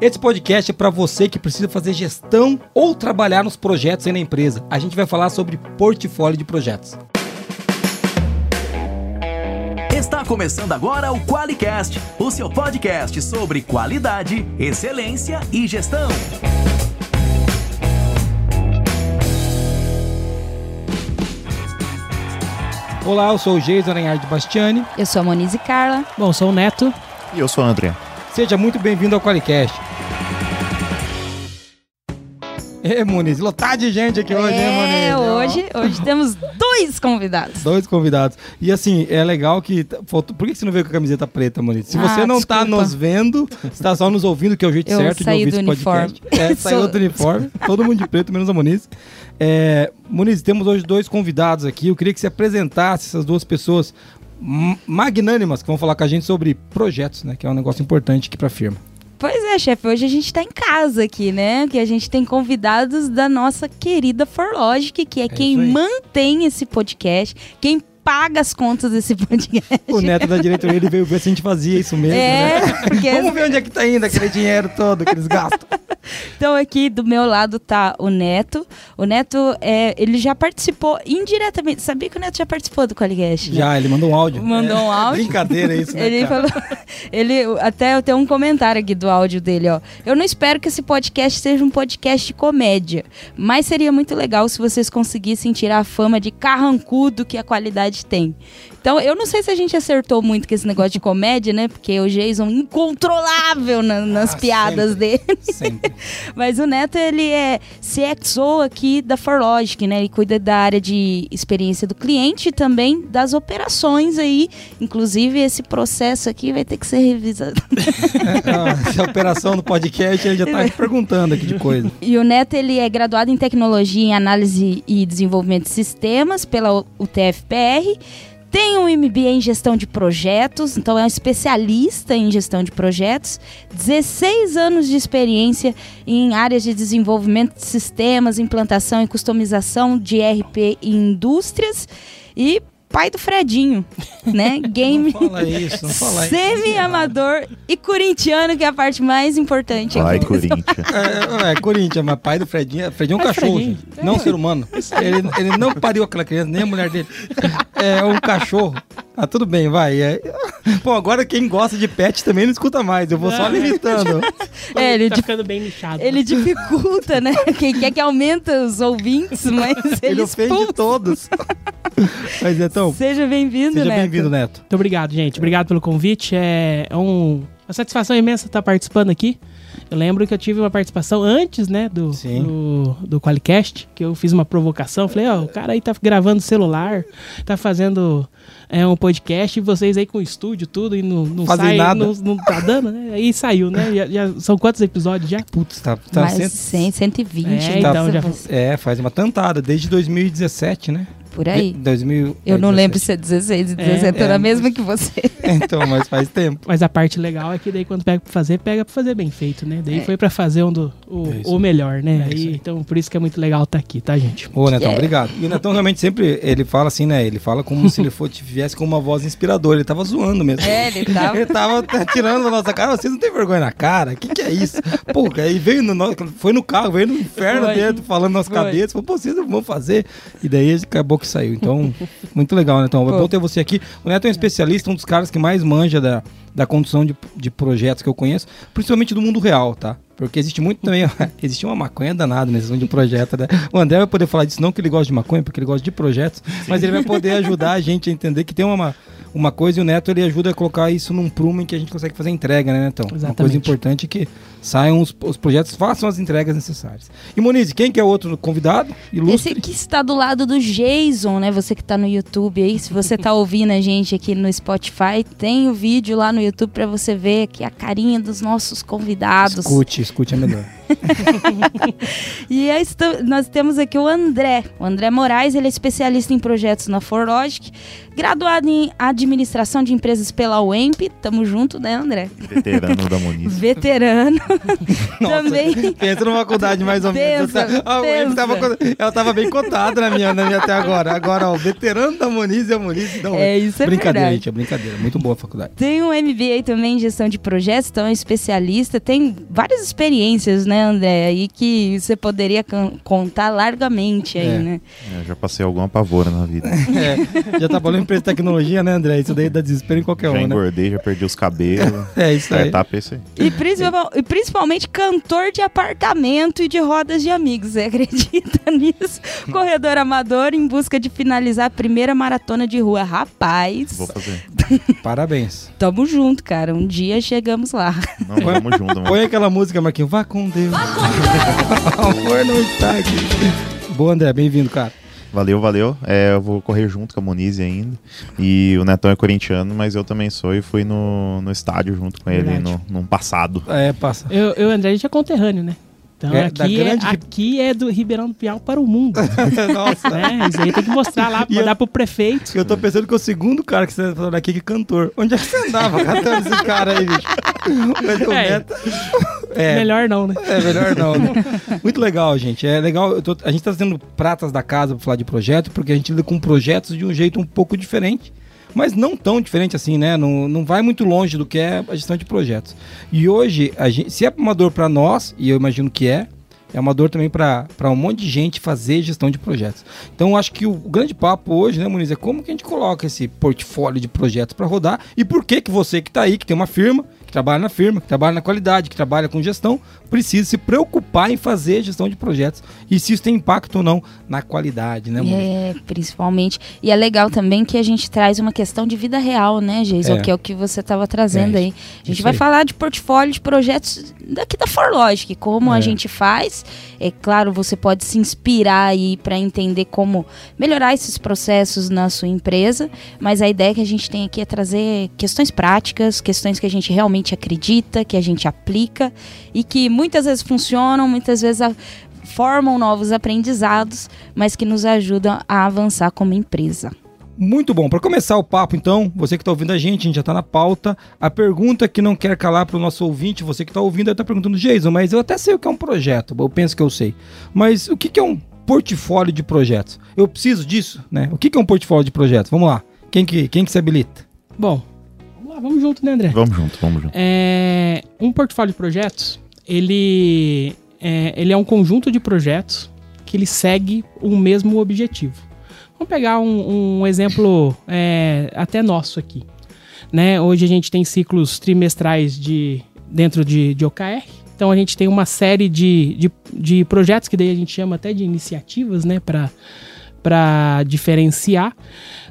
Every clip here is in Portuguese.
Esse podcast é para você que precisa fazer gestão ou trabalhar nos projetos aí na empresa. A gente vai falar sobre portfólio de projetos. Está começando agora o QualiCast, o seu podcast sobre qualidade, excelência e gestão. Olá, eu sou o Geison Aranhard Bastiani. Eu sou a Monize Carla. Bom, sou o Neto. E eu sou o André. Seja muito bem-vindo ao Qualicast. É, Muniz, lotado de gente aqui hoje, né, Muniz? É, hoje, hoje temos dois convidados. Dois convidados. E assim, é legal que. Por que você não veio com a camiseta preta, Muniz? Se Ah, você não tá desculpa. nos vendo, você tá só nos ouvindo, que é o jeito Eu certo de ouvir do esse podcast. É, saiu do uniforme. Todo mundo de preto, menos a Muniz. É, Muniz, temos hoje dois convidados aqui. Eu queria que você apresentasse essas duas pessoas magnânimas que vão falar com a gente sobre projetos, né? Que é um negócio importante aqui pra firma. Pois é, chefe, hoje a gente tá em casa aqui, né? Que a gente tem convidados da nossa querida Forlogic, que é, quem isso aí. mantém esse podcast, quem paga as contas desse podcast. O neto da diretoria ele veio ver se a gente fazia isso mesmo, É, né? porque Vamos ver onde é que tá indo aquele dinheiro todo que eles gastam. Então aqui do meu lado tá o Neto. O Neto, é, ele já participou indiretamente. Sabia que o Neto já participou do Qualicast? né? Já, ele mandou um áudio. Mandou um áudio. Brincadeira isso, né, Ele cara? falou, ele até eu tenho um comentário aqui do áudio dele, ó. Eu não espero que esse podcast seja um podcast de comédia, mas seria muito legal se vocês conseguissem tirar a fama de carrancudo que a qualidade tem. Então, eu não sei se a gente acertou muito com esse negócio de comédia, né? Porque o Jason incontrolável na- nas Ah, piadas sempre. dele. Sempre. Mas o Neto, ele é CXO aqui da Forlogic, né? Ele cuida da área de experiência do cliente e também das operações aí. Inclusive, esse processo aqui vai ter que ser revisado. Ah, Essa operação do podcast, ele já tá perguntando aqui de coisa. E o Neto, ele é graduado em Tecnologia em Análise e Desenvolvimento de Sistemas pela UTFPR. Tem um MBA em Gestão de Projetos, então é um especialista em Gestão de Projetos. 16 anos de experiência em áreas de desenvolvimento de sistemas, implantação e customização de RP em indústrias. E pai do Fredinho, né? Game Não fala isso, não fala isso. semi-amador e corintiano, que é a parte mais importante Vai, aqui. Corinthians. É, é, Corinthians, mas pai do Fredinho. Fredinho é um Pai cachorro, Fredinho. gente. não um ser humano. Ele, ele não pariu aquela criança, nem a mulher dele. É um cachorro. Ah, tudo bem, vai. É... Bom, agora quem gosta de pet também não escuta mais. Eu vou só limitando. É, ele tá di- ficando bem nichado. Ele dificulta, né? Quem quer que aumente os ouvintes, mas ele, Ele ofende expulsa. todos. Mas então, Seja bem-vindo, seja Neto. bem-vindo, Neto. Muito obrigado, gente. Obrigado pelo convite. É um- uma satisfação imensa estar participando aqui. Eu lembro que eu tive uma participação antes, né, do, Sim. do, do Qualicast, que eu fiz uma provocação. Falei, ó, o cara aí tá gravando celular, tá fazendo é, um podcast, e vocês aí com o estúdio, tudo, e não, não Fazem sai, nada. Não, não tá dando, né? Aí saiu, né? Já, já- são quantos episódios já? Putz, tá, tá Mais cento- 100, 120. É, então, então já- É, faz uma tantada, desde 2017, né? Por aí. De- 2000, Eu não 17. lembro se é 16 e 17, É, era é, a mesma que você. Então, mas faz tempo. Mas a parte legal é que daí quando pega pra fazer, pega pra fazer bem feito, né? Daí foi pra fazer um do, o, É o melhor, né? É Aí, então por isso que é muito legal estar aqui, tá, gente? Ô, Netão, É. obrigado. E o Netão realmente sempre, ele fala assim, né? Ele fala como se ele fosse, tivesse com uma voz inspiradora. Ele tava zoando mesmo. É, ele tava- ele tava tirando da nossa cara. Vocês não têm vergonha na cara? O que, que é isso? Pô, aí veio no nosso, foi no carro, veio no inferno Foi. dentro, falando nas Foi. cabeças. Falou, pô, vocês não vão fazer. E daí acabou que saiu. Então, muito legal, Netão. É Pô. bom ter você aqui. O Neto é um especialista, um dos caras que mais manja da, da condução de, de projetos que eu conheço, principalmente do mundo real, tá? Porque existe muito também, existe uma maconha danada nesse mundo de projeto, né? O André vai poder falar disso, não que ele gosta de maconha, porque ele gosta de projetos, mas ele vai poder ajudar a gente a entender que tem uma, uma coisa e o Neto ele ajuda a colocar isso num prumo em que a gente consegue fazer entrega, né, Netão? Uma coisa Exatamente. importante é que saiam os, os projetos, façam as entregas necessárias. E Monize, quem que é o outro convidado? Esse Ilustre. aqui está do lado do Jason, né? Você que tá no YouTube aí, se você tá ouvindo a gente aqui no Spotify, tem o vídeo lá no YouTube pra você ver aqui a carinha dos nossos convidados. Escute, escute é melhor. e nós temos aqui o André. O André Moraes, ele é especialista em projetos na ForLogic, graduado em administração de empresas pela UEMP. Tamo junto, né, André? Veterano da Muniz. Veterano. Nossa, Também. Pensa numa faculdade mais ou menos. Pensa, a tava ela tava bem cotada na minha, na minha até agora. Agora, ó, o veterano da Muniz e a Muniz. Não, É, isso é brincadeira, verdade. gente, é brincadeira. Muito boa a faculdade. Tem um MBA também em gestão de projetos, então é especialista. Tem várias experiências, né, André? Aí que você poderia contar largamente aí, É. né? É, Eu já passei alguma pavora na vida. É, já trabalhou em empresa de tecnologia, né, André? Isso daí dá desespero em qualquer já um, né? engordei, já perdi os cabelos. É isso aí. É isso aí. E, principal- e principalmente cantor de apartamento e de rodas de amigos. Você acredita nisso? Corredor amador em busca de finalizar a primeira maratona de rua. Rapaz, Vou fazer. Parabéns. tamo junto, cara. Um dia chegamos lá. Não, vamos junto, mano. Põe aquela música, Marquinhos. Vá com Deus. o amor não está aqui. Boa, André. Bem-vindo, cara. Valeu, valeu. É, eu vou correr junto com a Moniz ainda. E o Netão é corintiano, mas eu também sou e fui no, no estádio junto com ele Verdade. no, num passado. É, passa. Eu, eu e o André, a gente é conterrâneo, né? Então É, aqui, é, grande- aqui é do Ribeirão do Piau para o mundo. Nossa. né? Isso aí tem que mostrar lá, mandar eu- pro prefeito. Eu tô pensando que é o segundo cara que você tá falando aqui que é cantor. Onde é que você andava catando esses caras aí, bicho? É. Neto- É, Melhor não, né? É melhor não, né? Muito legal, gente. É legal. tô- a gente tá trazendo pratas da casa pra falar de projeto, porque a gente lida com projetos de um jeito um pouco diferente. Mas não tão diferente assim, né? Não, não vai muito longe do que é a gestão de projetos. E hoje, a gente, se é amador para nós, e eu imagino que é, é amador também para um monte de gente fazer gestão de projetos. Então, acho que o, o grande papo hoje, né, Muniz, é como que a gente coloca esse portfólio de projetos para rodar e por que que você que está aí, que tem uma firma, que trabalha na firma, que trabalha na qualidade, que trabalha com gestão, precisa se preocupar em fazer gestão de projetos e se isso tem impacto ou não na qualidade, né, Muniz? É, principalmente. E é legal também que a gente traz uma questão de vida real, né, Geison? É. Que é o que você estava trazendo É, aí. A gente vai aí. falar de portfólio de projetos daqui da ForLogic, como É. a gente faz. É claro, você pode se inspirar aí para entender como melhorar esses processos na sua empresa, mas a ideia que a gente tem aqui é trazer questões práticas, questões que a gente realmente acredita, que a gente aplica e que muitas vezes funcionam, muitas vezes a- formam novos aprendizados, mas que nos ajudam a avançar como empresa. Muito bom. Para começar o papo, então, você que está ouvindo a gente, a gente já está na pauta. A pergunta que não quer calar para o nosso ouvinte, você que está ouvindo, está perguntando, Jason, mas eu até sei o que é um projeto. Eu penso que eu sei. Mas o que, que é um portfólio de projetos? Eu preciso disso, né? O que, que é um portfólio de projetos? Vamos lá. Quem que, quem que se habilita? Bom, vamos junto, né, André? Vamos junto, vamos junto. É, um portfólio de projetos, ele é, ele é um conjunto de projetos que ele segue o mesmo objetivo. Vamos pegar um, um exemplo é, até nosso aqui. Né? Hoje a gente tem ciclos trimestrais de, dentro de, de OKR. Então a gente tem uma série de, de, de projetos que daí a gente chama até de iniciativas, né? Para para diferenciar.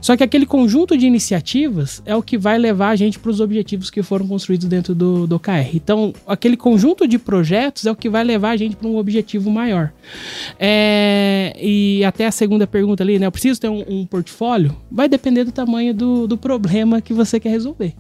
Só que aquele conjunto de iniciativas é o que vai levar a gente para os objetivos que foram construídos dentro do, do OKR. Então, aquele conjunto de projetos é o que vai levar a gente para um objetivo maior. É, e até a segunda pergunta ali, né? Eu preciso ter um, um portfólio? Vai depender do tamanho do, do problema que você quer resolver.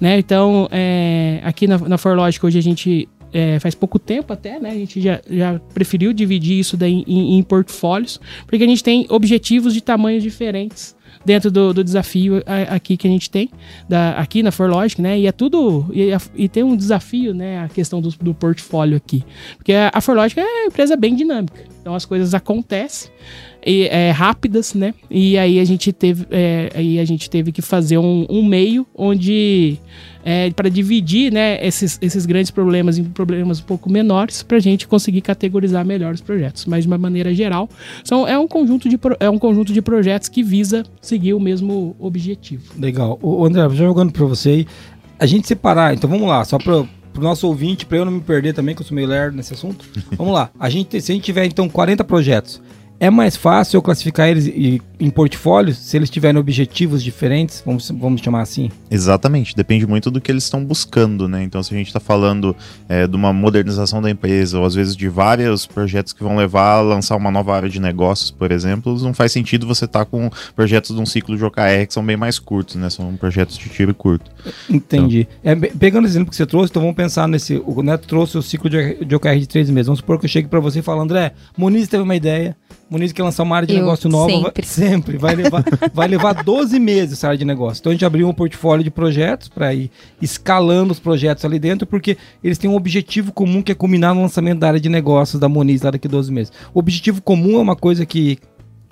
Né? Então, é, aqui na, na ForLogic hoje a gente é, faz pouco tempo até, né? A gente já, já preferiu dividir isso daí em, em portfólios, porque a gente tem objetivos de tamanhos diferentes dentro do, do desafio aqui que a gente tem, da, aqui na ForLogic, né? E é tudo. E, e tem um desafio, né? A questão do, do portfólio aqui. Porque a, a ForLogic é uma empresa bem dinâmica. Então as coisas acontecem. E, é, rápidas, né? E aí a gente teve, é, aí a gente teve que fazer um, um meio onde é, para dividir né, esses, esses grandes problemas em problemas um pouco menores para a gente conseguir categorizar melhor os projetos. Mas de uma maneira geral, são, é, um conjunto de, é um conjunto de projetos que visa seguir o mesmo objetivo. Legal. O André, já jogando para você aí, a gente separar, então vamos lá, só para o nosso ouvinte, para eu não me perder também, que eu sou meio lerdo nesse assunto. vamos lá. A gente, se a gente tiver então 40 projetos, é mais fácil eu classificar eles em portfólios se eles tiverem objetivos diferentes, vamos, vamos chamar assim? Exatamente, depende muito do que eles estão buscando, né? Então, se a gente está falando é, de uma modernização da empresa, ou às vezes de vários projetos que vão levar a lançar uma nova área de negócios, por exemplo, não faz sentido você estar com projetos de um ciclo de OKR que são bem mais curtos, né? São projetos de tiro curto. Entendi. É, be- pegando esse exemplo que você trouxe, então vamos pensar nesse. O Neto trouxe o ciclo de, de OKR de três meses. Vamos supor que eu chegue para você e falo, André, Muniz teve uma ideia. Muniz quer lançar uma área de Eu negócio nova. vai- sempre. sempre. Vai levar, vai levar 12 meses essa área de negócio. Então a gente abriu um portfólio de projetos para ir escalando os projetos ali dentro, porque eles têm um objetivo comum que é culminar no lançamento da área de negócios da Muniz lá daqui a 12 meses. O objetivo comum é uma coisa que.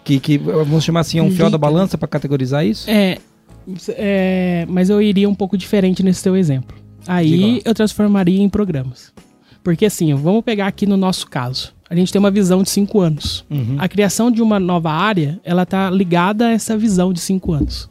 Que, que vamos chamar assim, é um fiel da balança para categorizar isso? É, é, mas eu iria um pouco diferente nesse teu exemplo. Aí eu transformaria em programas. Porque assim, vamos pegar aqui no nosso caso. A gente tem uma visão de cinco anos. Uhum. A criação de uma nova área, ela tá ligada a essa visão de cinco anos.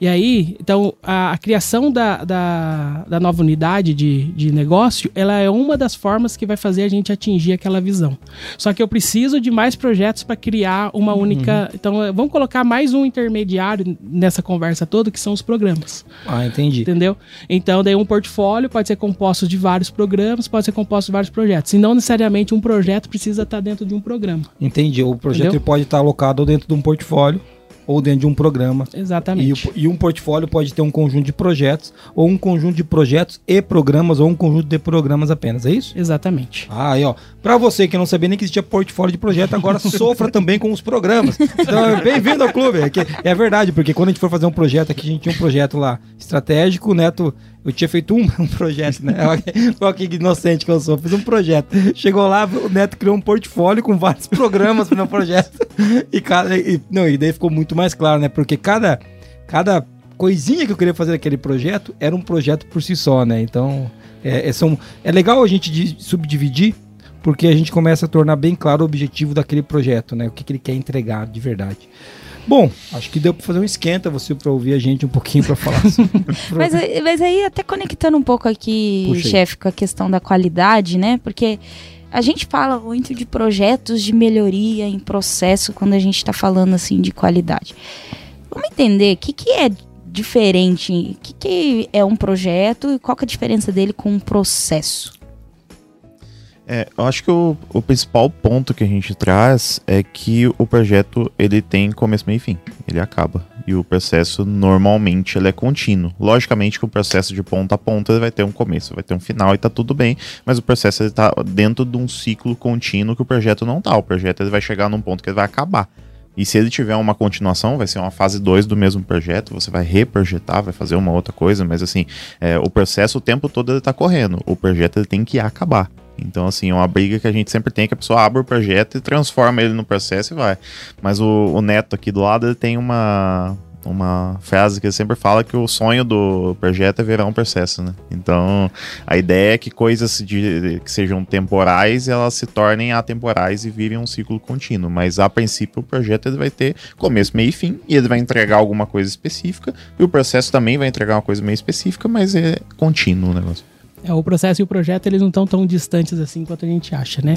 E aí, então, a, a criação da, da, da nova unidade de, de negócio, ela é uma das formas que vai fazer a gente atingir aquela visão. Só que eu preciso de mais projetos para criar uma única. Então, eh, vamos colocar mais um intermediário nessa conversa toda, que são os programas. Ah, entendi. Entendeu? Então, daí um portfólio pode ser composto de vários programas, pode ser composto de vários projetos. E não necessariamente um projeto precisa estar dentro de um programa. Entendi. O projeto pode estar alocado ou dentro de um portfólio ou dentro de um programa. E, Exatamente. o- e um portfólio pode ter um conjunto de projetos, ou um conjunto de projetos e programas, ou um conjunto de programas apenas, é isso? Exatamente. Ah, aí ó, pra você que não sabia nem que existia portfólio de projeto, agora sofra também com os programas. Então, bem-vindo ao clube. É, é verdade, porque quando a gente foi fazer um projeto aqui, a gente tinha um projeto lá estratégico, o Neto, eu tinha feito um, um projeto, né? Olha que inocente que eu sou, fiz um projeto. Chegou lá, o Neto criou um portfólio com vários programas no projeto. E, cada, e, não, e daí ficou muito mais claro, né? Porque cada, cada coisinha que eu queria fazer naquele projeto era um projeto por si só, né? Então, é, é, são, é legal a gente di- subdividir, porque a gente começa a tornar bem claro o objetivo daquele projeto, né? O que, que ele quer entregar de verdade. Bom, acho que deu para fazer um esquenta você para ouvir a gente um pouquinho para falar. sobre- Mas, aí- mas aí, até conectando um pouco aqui, chefe, com a questão da qualidade, né? Porque a gente fala muito de projetos de melhoria em processo quando a gente está falando assim de qualidade. Vamos entender o que, que é diferente, o que, que é um projeto e qual que é a diferença dele com um processo. É, eu acho que o, o principal ponto que a gente traz é que o projeto ele tem começo, meio e fim. Ele acaba. E o processo normalmente ele é contínuo. Logicamente que o processo de ponta a ponta vai ter um começo, vai ter um final e tá tudo bem. Mas o processo ele tá dentro de um ciclo contínuo que o projeto não tá. O projeto ele vai chegar num ponto que ele vai acabar. E se ele tiver uma continuação, vai ser uma fase 2 do mesmo projeto, você vai reprojetar, vai fazer uma outra coisa, mas assim, é, o processo o tempo todo ele tá correndo. O projeto ele tem que acabar. Então, assim, é uma briga que a gente sempre tem, que a pessoa abre o projeto e transforma ele no processo e vai. Mas o, o Neto aqui do lado, ele tem uma, uma frase que ele sempre fala que o sonho do projeto é virar um processo, né? Então, a ideia é que coisas de, que sejam temporais, elas se tornem atemporais e virem um ciclo contínuo. Mas, a princípio, o projeto ele vai ter começo, meio e fim, e ele vai entregar alguma coisa específica, e o processo também vai entregar uma coisa meio específica, mas é contínuo o negócio. É, o processo e o projeto eles não estão tão distantes assim quanto a gente acha, né?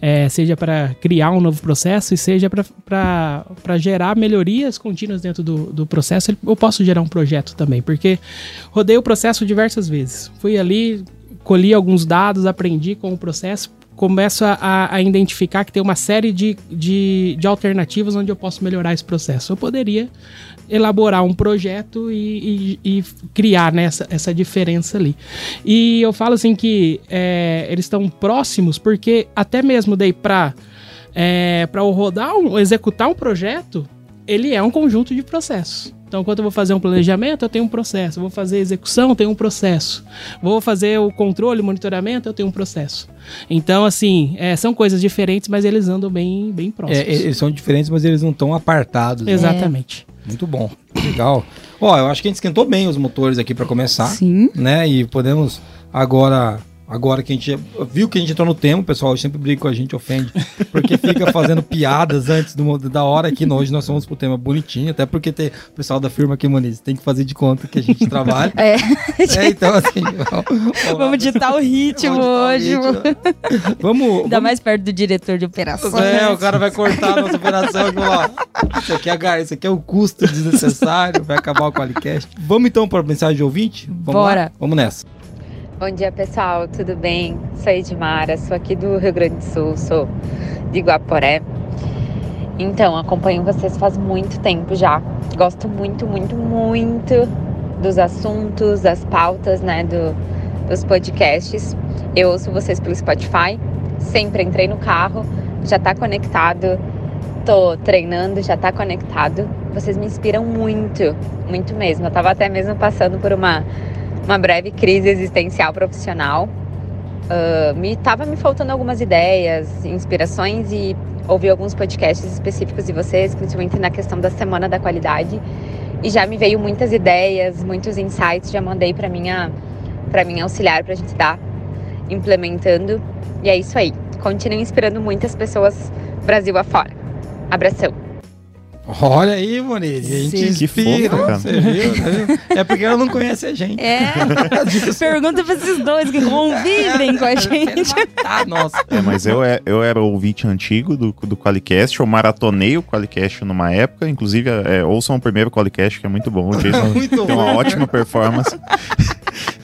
É, seja para criar um novo processo e seja para gerar melhorias contínuas dentro do, do processo, eu posso gerar um projeto também, porque rodei o processo diversas vezes. Fui ali, colhi alguns dados, aprendi com o processo, começo a, a- a identificar que tem uma série de, de, de alternativas onde eu posso melhorar esse processo. Eu poderia elaborar um projeto e, e- e criar né, essa, essa diferença ali. E eu falo assim que é, eles estão próximos porque até mesmo daí para é, para rodar, um, executar um projeto, ele é um conjunto de processos. Então, quando eu vou fazer um planejamento, eu tenho um processo. Vou fazer execução, eu tenho um processo. Vou fazer o controle, monitoramento, eu tenho um processo. Então, assim, é, são coisas diferentes, mas eles andam bem, bem próximos. É, eles são diferentes, mas eles não estão apartados. né? Exatamente. Muito bom. Legal. Ó, eu acho que a gente esquentou bem os motores aqui para começar. Sim. né? E podemos agora Agora que a gente viu que a gente entrou no tema, o pessoal sempre briga com a gente, ofende, porque fica fazendo piadas antes do, da hora aqui. Hoje nós somos pro tema bonitinho, até porque tem o pessoal da firma aqui, Moniz, tem que fazer de conta que a gente trabalha. É. É, então assim. Vamos ditar o ritmo Vamos hoje. o ritmo. Vamos. Ainda vamos mais perto do diretor de operações. é, o cara vai cortar a nossa operação aqui, ó. Isso aqui, é, gar- isso aqui é o custo desnecessário, vai acabar o Qualicast. Vamos então para a mensagem de ouvinte? Vamos Bora. Lá? Vamos nessa. Bom dia, pessoal. Tudo bem? Sou Edmara, sou aqui do Rio Grande do Sul, sou de Guaporé. Então, acompanho vocês faz muito tempo já. Gosto muito, muito, muito dos assuntos, das pautas, né, do, dos podcasts. Eu ouço vocês pelo Spotify. Sempre entrei no carro, já tá conectado. Tô treinando, já tá conectado. Vocês me inspiram muito, muito mesmo. Eu tava até mesmo passando por uma uma breve crise existencial profissional. Ah, me tava me faltando algumas ideias, inspirações e ouvi alguns podcasts específicos de vocês, principalmente na questão da semana da qualidade. E já me veio muitas ideias, muitos insights, já mandei para minha para minha auxiliar para a gente estar implementando. E é isso aí. Continue inspirando muitas pessoas Brasil afora. Abração. Olha aí, Moniz. A gente Sim. Que inspira, fofa, cara. você viu? É porque ela não conhece a gente. É. Pergunta pra esses dois que convivem com a gente. Ah, nossa. É, mas eu, é- eu era ouvinte antigo do, do Qualicast, eu maratonei o Qualicast numa época, inclusive é, ouçam o primeiro Qualicast, que é muito bom, o Jason Muito tem uma bom. ótima performance.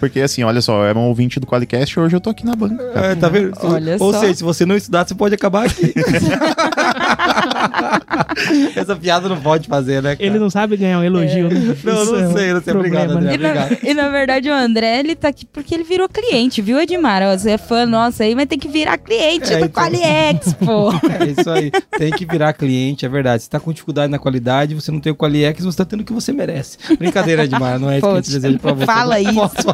Porque assim, olha só, eu era um ouvinte do Qualicast e hoje eu tô aqui na banca. cara. É, tá vendo? Olha Ou só. seja, se você não estudar, você pode acabar aqui. Essa piada não pode fazer, né? Cara? Ele não sabe ganhar um elogio, né? Não, Isso é não um sei, não sei. problema, Obrigado, André. E na, e na verdade o André, ele tá aqui porque ele virou cliente, viu, Edmar? Você é fã nossa aí, mas tem que virar cliente É, do então. Qualiex, pô. É isso aí. Tem que virar cliente, é verdade. Se tá com dificuldade na qualidade, você não tem o Qualiex, você tá tendo o que você merece. Brincadeira, Edmar, não é isso que a gente deseja pra você. Fala Não isso, posso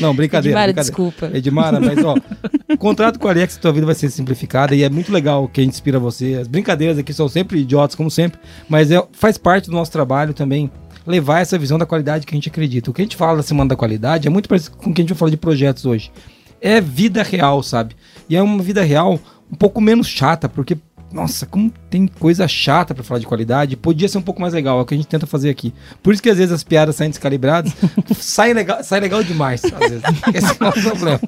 Não, brincadeira. Edmar, brincadeira. desculpa. Edmara, mas ó, contrato com a Alex, tua vida vai ser simplificada e é muito legal que a gente inspira você. As brincadeiras aqui são sempre idiotas, como sempre, mas é, faz parte do nosso trabalho também levar essa visão da qualidade que a gente acredita. O que a gente fala da Semana da Qualidade é muito parecido com o que a gente vai falar de projetos hoje. É vida real, sabe? E é uma vida real um pouco menos chata, porque, nossa, como tem coisa chata pra falar de qualidade, podia ser um pouco mais legal, é o que a gente tenta fazer aqui. Por isso que às vezes as piadas saem descalibradas, sai legal, sai legal demais, às vezes. Esse é o problema.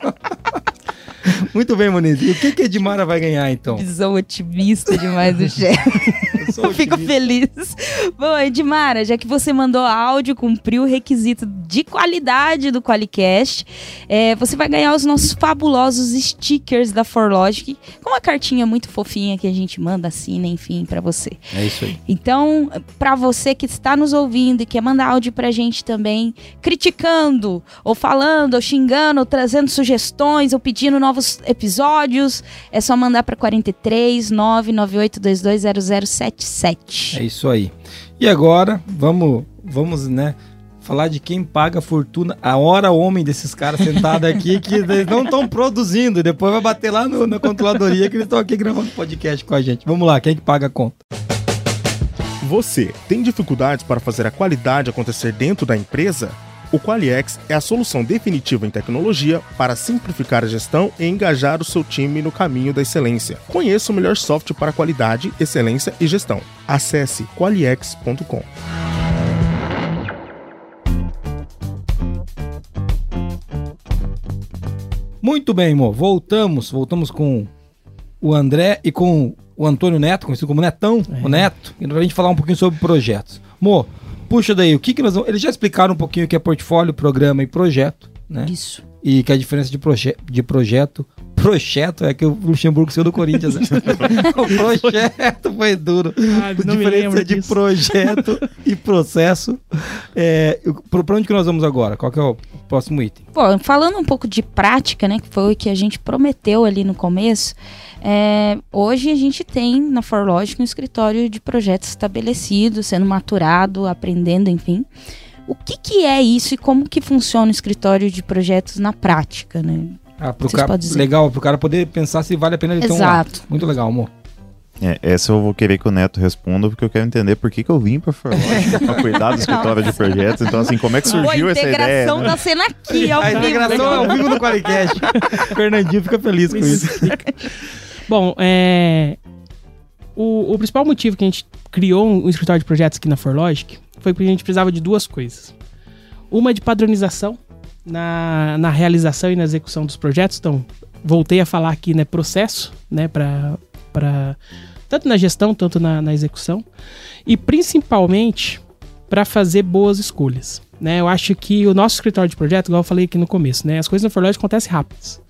Muito bem, Moniz. E o que que a Edmara vai ganhar, então? Visão otimista demais do chefe. Eu fico feliz. Bom, Edmara, já que você mandou áudio, cumpriu o requisito de qualidade do Qualicast, é, você vai ganhar os nossos fabulosos stickers da Forlogic, com uma cartinha muito fofinha que a gente manda, assina, enfim, pra você. É isso aí. Então, pra você que está nos ouvindo e quer mandar áudio pra gente também, criticando, ou falando, ou xingando, ou trazendo sugestões, ou pedindo novos episódios, é só mandar pra 43 998220077. É isso aí. E agora, vamos, vamos, né? Falar de quem paga a fortuna, a hora homem desses caras sentados aqui que eles não estão produzindo. Depois vai bater lá no- na controladoria que eles estão aqui gravando podcast com a gente. Vamos lá, quem que paga a conta? Você tem dificuldades para fazer a qualidade acontecer dentro da empresa? O Qualiex é a solução definitiva em tecnologia para simplificar a gestão e engajar o seu time no caminho da excelência. Conheça o melhor software para qualidade, excelência e gestão. Acesse qualiex.com. Muito bem, amor. Voltamos. Voltamos com o André e com o Antônio Neto, conhecido como Netão, o Neto, e pra gente falar um pouquinho sobre projetos. Mo, puxa daí, o que que nós vamos... Eles já explicaram um pouquinho o que é portfólio, programa e projeto, né? Isso. E que a diferença de, proje de projeto... Projeto é que o Luxemburgo saiu do Corinthians. né? o projeto foi duro. Ah, não diferença lembro de disso. projeto e processo. É, pra onde que nós vamos agora? Qual que é o próximo item? Bom, falando um pouco de prática, né, que foi o que a gente prometeu ali no começo, é, hoje a gente tem na Forlogic um escritório de projetos estabelecido, sendo maturado, aprendendo, enfim. O que, que é isso e como que funciona o escritório de projetos na prática, né? Ah, pro cara, legal, pro cara poder pensar se vale a pena ele ter um lá. Exato. Muito legal, amor. É, essa eu vou querer que o Neto responda, porque eu quero entender por que, que eu vim pra Forlógica pra cuidar do escritório de projetos. Então, assim, como é que surgiu a essa ideia? integração né? tá sendo aqui, ao A vivo. integração é ao vivo no Qualicast. Fernandinho fica feliz com isso. Bom, é, o, o principal motivo que a gente criou um escritório de projetos aqui na Forlogic foi porque a gente precisava de duas coisas. Uma de padronização na, na realização e na execução dos projetos. Então, voltei a falar aqui, né, processo, né, para tanto na gestão, tanto na, na execução. E principalmente para fazer boas escolhas. Né? Eu acho que o nosso escritório de projeto, igual eu falei aqui no começo, né? As coisas na Forlogic acontecem rápidas.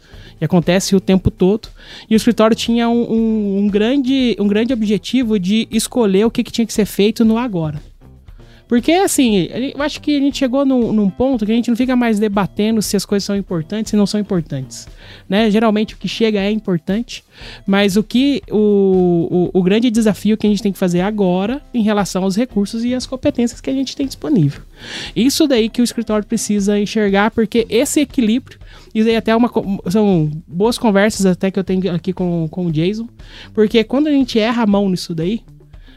E acontece o tempo todo. E o escritório tinha um, um- um grande, um grande objetivo de escolher o que, que tinha que ser feito no agora. Porque, assim, eu acho que a gente chegou num, num ponto que a gente não fica mais debatendo se as coisas são importantes e não são importantes. Né? Geralmente o que chega é importante, mas o que o, o, o grande desafio que a gente tem que fazer agora em relação aos recursos e às competências que a gente tem disponível. Isso daí que o escritório precisa enxergar, porque esse equilíbrio, e até uma, são boas conversas até que eu tenho aqui com, com o Jason, porque quando a gente erra a mão nisso daí,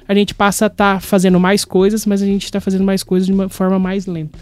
a gente passa a estar fazendo mais coisas, mas a gente está fazendo mais coisas de uma forma mais lenta.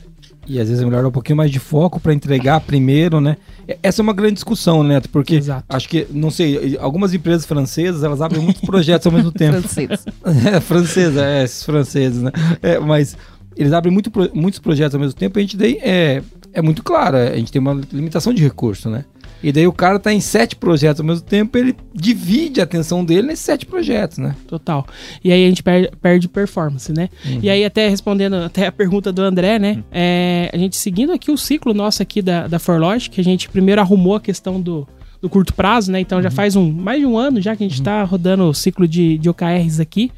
E às vezes é melhor dar um pouquinho mais de foco para entregar primeiro, né? Essa é uma grande discussão, né, Neto? Porque Exato. acho que, não sei, algumas empresas francesas, elas abrem muitos projetos ao mesmo tempo. Francês. É, francesa, é, esses franceses, né? É, mas eles abrem muito muitos projetos ao mesmo tempo e a gente daí é, é muito claro, a gente tem uma limitação de recurso, né? E daí o cara tá em sete projetos ao mesmo tempo, ele divide a atenção dele nesses sete projetos, né? Total. E aí a gente perde, perde performance, né? E aí, até respondendo até a pergunta do André, né? É, a gente seguindo aqui o ciclo nosso aqui da, da Forlogic, que a gente primeiro arrumou a questão do, do curto prazo, né? Então já faz um, mais de um ano já que a gente está rodando o ciclo de, de OKRs aqui.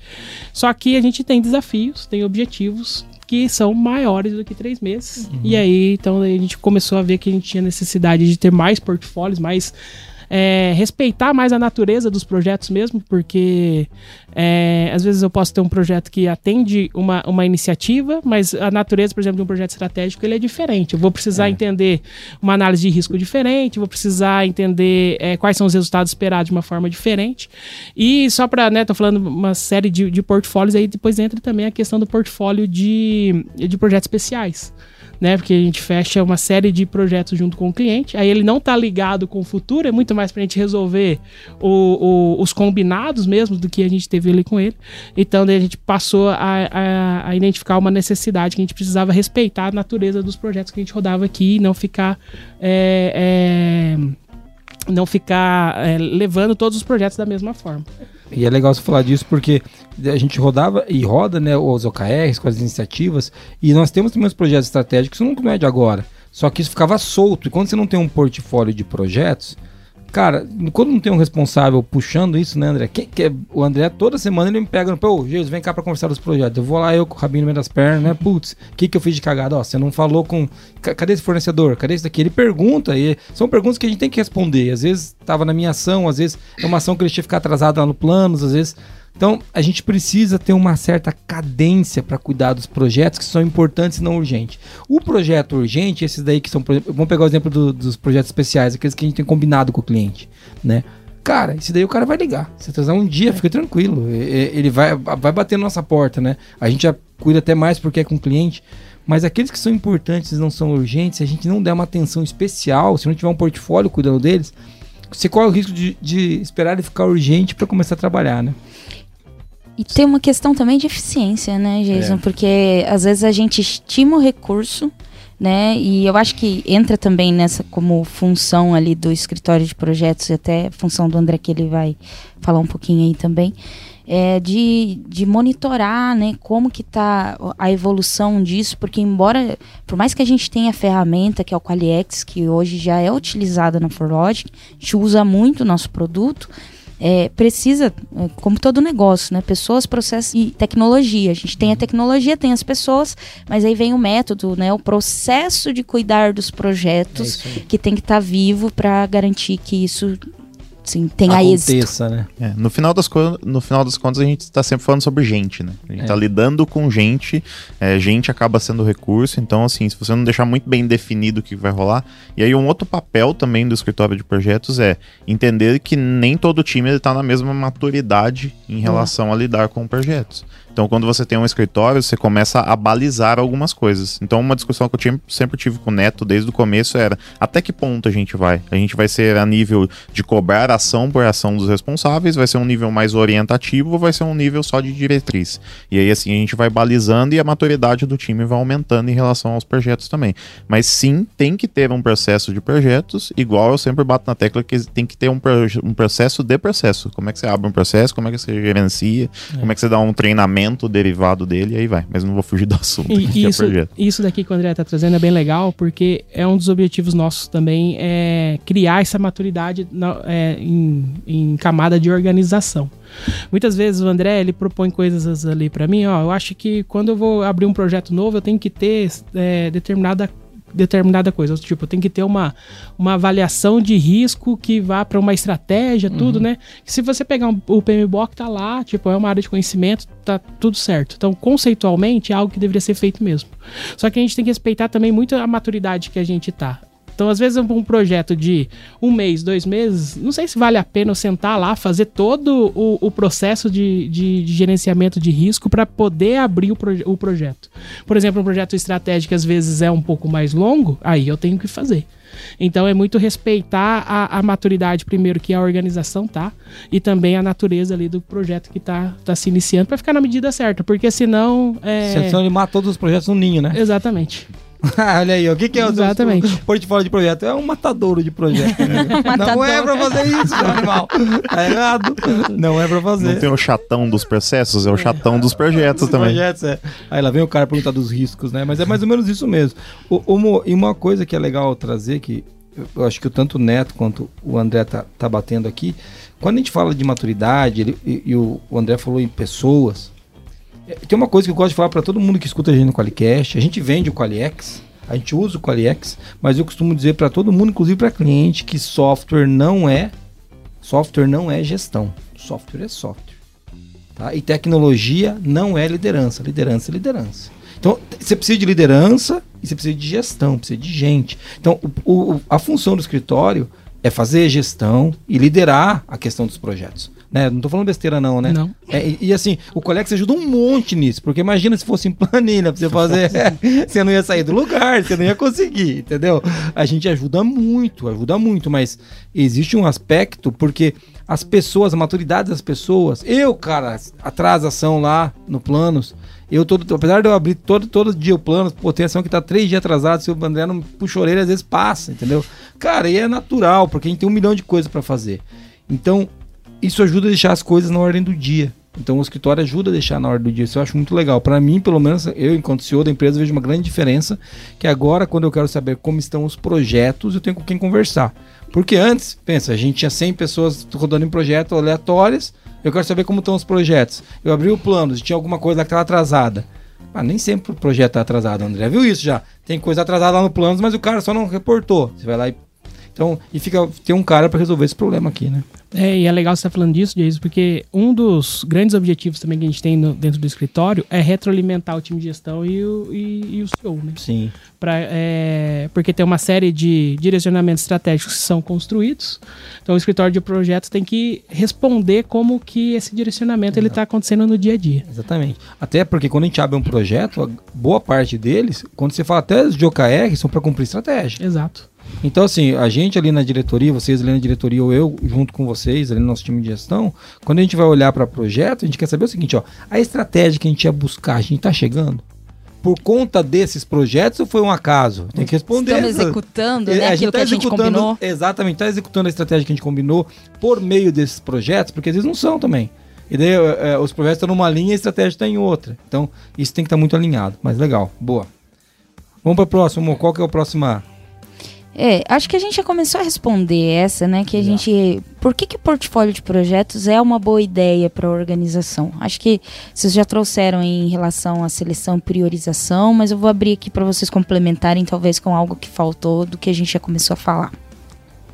Só que a gente tem desafios, tem objetivos que são maiores do que três meses. E aí, então, a gente começou a ver que a gente tinha necessidade de ter mais portfólios, mais é, respeitar mais a natureza dos projetos mesmo, porque é, às vezes eu posso ter um projeto que atende uma, uma iniciativa, mas a natureza, por exemplo, de um projeto estratégico ele é diferente. Eu vou precisar entender uma análise de risco diferente, vou precisar entender é, quais são os resultados esperados de uma forma diferente. E só para, né, tô falando uma série de, de portfólios, aí depois entra também a questão do portfólio de, de projetos especiais né? Porque a gente fecha uma série de projetos junto com o cliente. Aí ele não tá ligado com o futuro, é muito mais pra gente resolver o- o- os combinados mesmo do que a gente teve ali com ele. Então daí a gente passou a, a- a identificar uma necessidade que a gente precisava respeitar a natureza dos projetos que a gente rodava aqui e não ficar. é, é, não ficar é, levando todos os projetos da mesma forma. E é legal você falar disso porque a gente rodava e roda, né, os OKRs com as iniciativas, e nós temos também os projetos estratégicos, isso não é de agora. Só que isso ficava solto. E quando você não tem um portfólio de projetos, cara, quando não tem um responsável puxando isso, né, André? Quem, que é- o André, toda semana ele me pega no pé, ô, Jesus, vem cá pra conversar dos projetos. Eu vou lá, eu com o rabinho no meio das pernas, né? Putz, o que, que eu fiz de cagada? Ó, você não falou com. ca- Cadê esse fornecedor? Cadê esse daqui? Ele pergunta, e são perguntas que a gente tem que responder. Às vezes tava na minha ação, às vezes é uma ação que ele tinha que ficar atrasado lá no planos, às vezes. Então, a gente precisa ter uma certa cadência para cuidar dos projetos que são importantes e não urgentes. O projeto urgente, esses daí que são, vamos pegar o exemplo do- dos projetos especiais, aqueles que a gente tem combinado com o cliente, né? Cara, esse daí o cara vai ligar. Se atrasar um dia, fica tranquilo. Ele vai, vai bater na nossa porta, né? A gente já cuida até mais porque é com o cliente. Mas aqueles que são importantes e não são urgentes, se a gente não der uma atenção especial, se não tiver um portfólio cuidando deles, você corre o risco de, de esperar ele ficar urgente para começar a trabalhar, né? E tem uma questão também de eficiência, né, Jason? Porque às vezes a gente estima o recurso, né? E eu acho que entra também nessa como função ali do escritório de projetos e até função do André que ele vai falar um pouquinho aí também. É de, de monitorar, né, como que tá a evolução disso, porque embora, por mais que a gente tenha a ferramenta que é o Qualiex, que hoje já é utilizada na Forlogic, a gente usa muito o nosso produto, é, precisa, é, como todo negócio, né? Pessoas, processos e tecnologia. A gente tem a tecnologia, tem as pessoas, mas aí vem o método, né? O processo de cuidar dos projetos que tem que estar vivo para garantir que isso tenha êxito. Aconteça, né? É, no, final das no final das contas, a gente está sempre falando sobre gente, né? A gente É. está lidando com gente, é, gente acaba sendo recurso, então, assim, se você não deixar muito bem definido o que vai rolar. E aí, um outro papel também do escritório de projetos é entender que nem todo time está na mesma maturidade em relação a lidar com projetos. Então, quando você tem um escritório, você começa a balizar algumas coisas. Então, uma discussão que eu sempre tive com o Neto desde o começo era até que ponto a gente vai? A gente vai ser a nível de cobrar ação por ação dos responsáveis, vai ser um nível mais orientativo vai ser um nível só de diretriz? E aí, assim, a gente vai balizando e a maturidade do time vai aumentando em relação aos projetos também. Mas sim, tem que ter um processo de projetos, igual eu sempre bato na tecla que tem que ter um, um processo de processo. Como é que você abre um processo, como é que você gerencia, como é que você dá um treinamento derivado dele e aí vai. Mas não vou fugir do assunto, E, que é isso, projeto. isso daqui que o André tá trazendo é bem legal, porque é um dos objetivos nossos também, é criar essa maturidade na- é, em, em camada de organização. Muitas vezes o André, ele propõe coisas ali pra mim, ó, eu acho que quando eu vou abrir um projeto novo, eu tenho que ter é, determinada determinada coisa, tipo, tenho que ter uma, uma avaliação de risco que vá pra uma estratégia, tudo, né? Se você pegar um- o PMBOK, tá lá, tipo, é uma área de conhecimento, tá tudo certo. Então, conceitualmente, é algo que deveria ser feito mesmo. Só que a gente tem que respeitar também muito a maturidade que a gente tá. Então, às vezes, um projeto de um mês, dois meses, não sei se vale a pena eu sentar lá, fazer todo o, o processo de, de- de gerenciamento de risco para poder abrir o, proje- o projeto. Por exemplo, um projeto estratégico às vezes é um pouco mais longo, aí eu tenho que fazer. Então é muito respeitar a, a maturidade, primeiro, que a organização tá, e também a natureza ali do projeto que tá, tá se iniciando, para ficar na medida certa, porque senão. É... Senão ele mata todos os projetos no ninho, né? Exatamente. Olha aí, o que, que é o seu Exatamente. portfólio de projeto? É um matadouro de projeto. né? não é pra fazer isso, seu animal. Tá errado. Não é pra fazer. Não tem o chatão dos processos, é o chatão dos projetos Os também. projetos, é. Aí lá vem o cara perguntar dos riscos, né? Mas é mais ou menos isso mesmo. O, o e uma coisa que é legal trazer, que eu, acho que tanto o Neto quanto o André tá, tá batendo aqui, quando a gente fala de maturidade, ele- e, e o, André falou em pessoas, tem uma coisa que eu gosto de falar para todo mundo que escuta a gente no Qualicast, a gente vende o Qualiex, a gente usa o Qualiex, mas eu costumo dizer para todo mundo, inclusive para cliente, que software não é software não é gestão, software é software. Tá? E tecnologia não é liderança. Liderança é liderança. Então, você precisa de liderança e você precisa de gestão, precisa de gente. Então, o- o- a função do escritório é fazer gestão e liderar a questão dos projetos. Né? Não estou falando besteira, não, né? Não. É, e, e assim, o Colex ajuda um monte nisso, porque imagina se fosse em planilha pra você fazer, você não ia sair do lugar, você não ia conseguir, entendeu? A gente ajuda muito, ajuda muito, mas existe um aspecto, porque as pessoas, a maturidade das pessoas, eu, cara, atrás ação lá no planos, eu todo, apesar de eu abrir todo, todo dia o plano, pô, tem ação que tá três dias atrasado, se o André não puxa a orelha, às vezes passa, entendeu? Cara, e é natural, porque a gente tem um milhão de coisas pra fazer. Então, isso ajuda a deixar as coisas na ordem do dia. Então o escritório ajuda a deixar na ordem do dia. Isso eu acho muito legal. Para mim, pelo menos, eu, enquanto CEO da empresa, vejo uma grande diferença. Que agora, quando eu quero saber como estão os projetos, eu tenho com quem conversar. Porque antes, pensa, a gente tinha 100 pessoas rodando em projetos aleatórios. Eu quero saber como estão os projetos. Eu abri o plano, se tinha alguma coisa lá que estava atrasada. Ah, nem sempre o projeto está atrasado, André. Viu isso já? Tem coisa atrasada lá no plano, mas o cara só não reportou. Você vai lá e. Então, e fica. Tem um cara para resolver esse problema aqui, né? É, e é legal você estar falando disso, Jason, porque um dos grandes objetivos também que a gente tem no- dentro do escritório é retroalimentar o time de gestão e o, e, e o CEO, né? Sim. Pra, é, porque tem uma série de direcionamentos estratégicos que são construídos. Então o escritório de projetos tem que responder como que esse direcionamento ele está acontecendo no dia a dia. Exatamente. Até porque quando a gente abre um projeto, boa parte deles, quando você fala até os de OKR, são para cumprir estratégia. Exato. Então, assim, a gente ali na diretoria, vocês ali na diretoria, ou eu junto com vocês, ali no nosso time de gestão, quando a gente vai olhar para projeto, a gente quer saber o seguinte, ó, a estratégia que a gente ia buscar, a gente tá chegando? Por conta desses projetos ou foi um acaso? Tem que responder. Estamos executando É, né, tá a gente executando- combinou. Exatamente, está executando a estratégia que a gente combinou por meio desses projetos, porque às vezes não são também. E daí é, é, os projetos estão numa linha e a estratégia está em outra. Então, isso tem que estar muito alinhado. Mas legal, boa. Vamos para o próximo. Mo. Qual que é o próximo? É, acho que a gente já começou a responder essa, né? Que a gente. Por que, que o portfólio de projetos é uma boa ideia para a organização? Acho que vocês já trouxeram em relação à seleção e priorização, mas eu vou abrir aqui para vocês complementarem, talvez com algo que faltou do que a gente já começou a falar.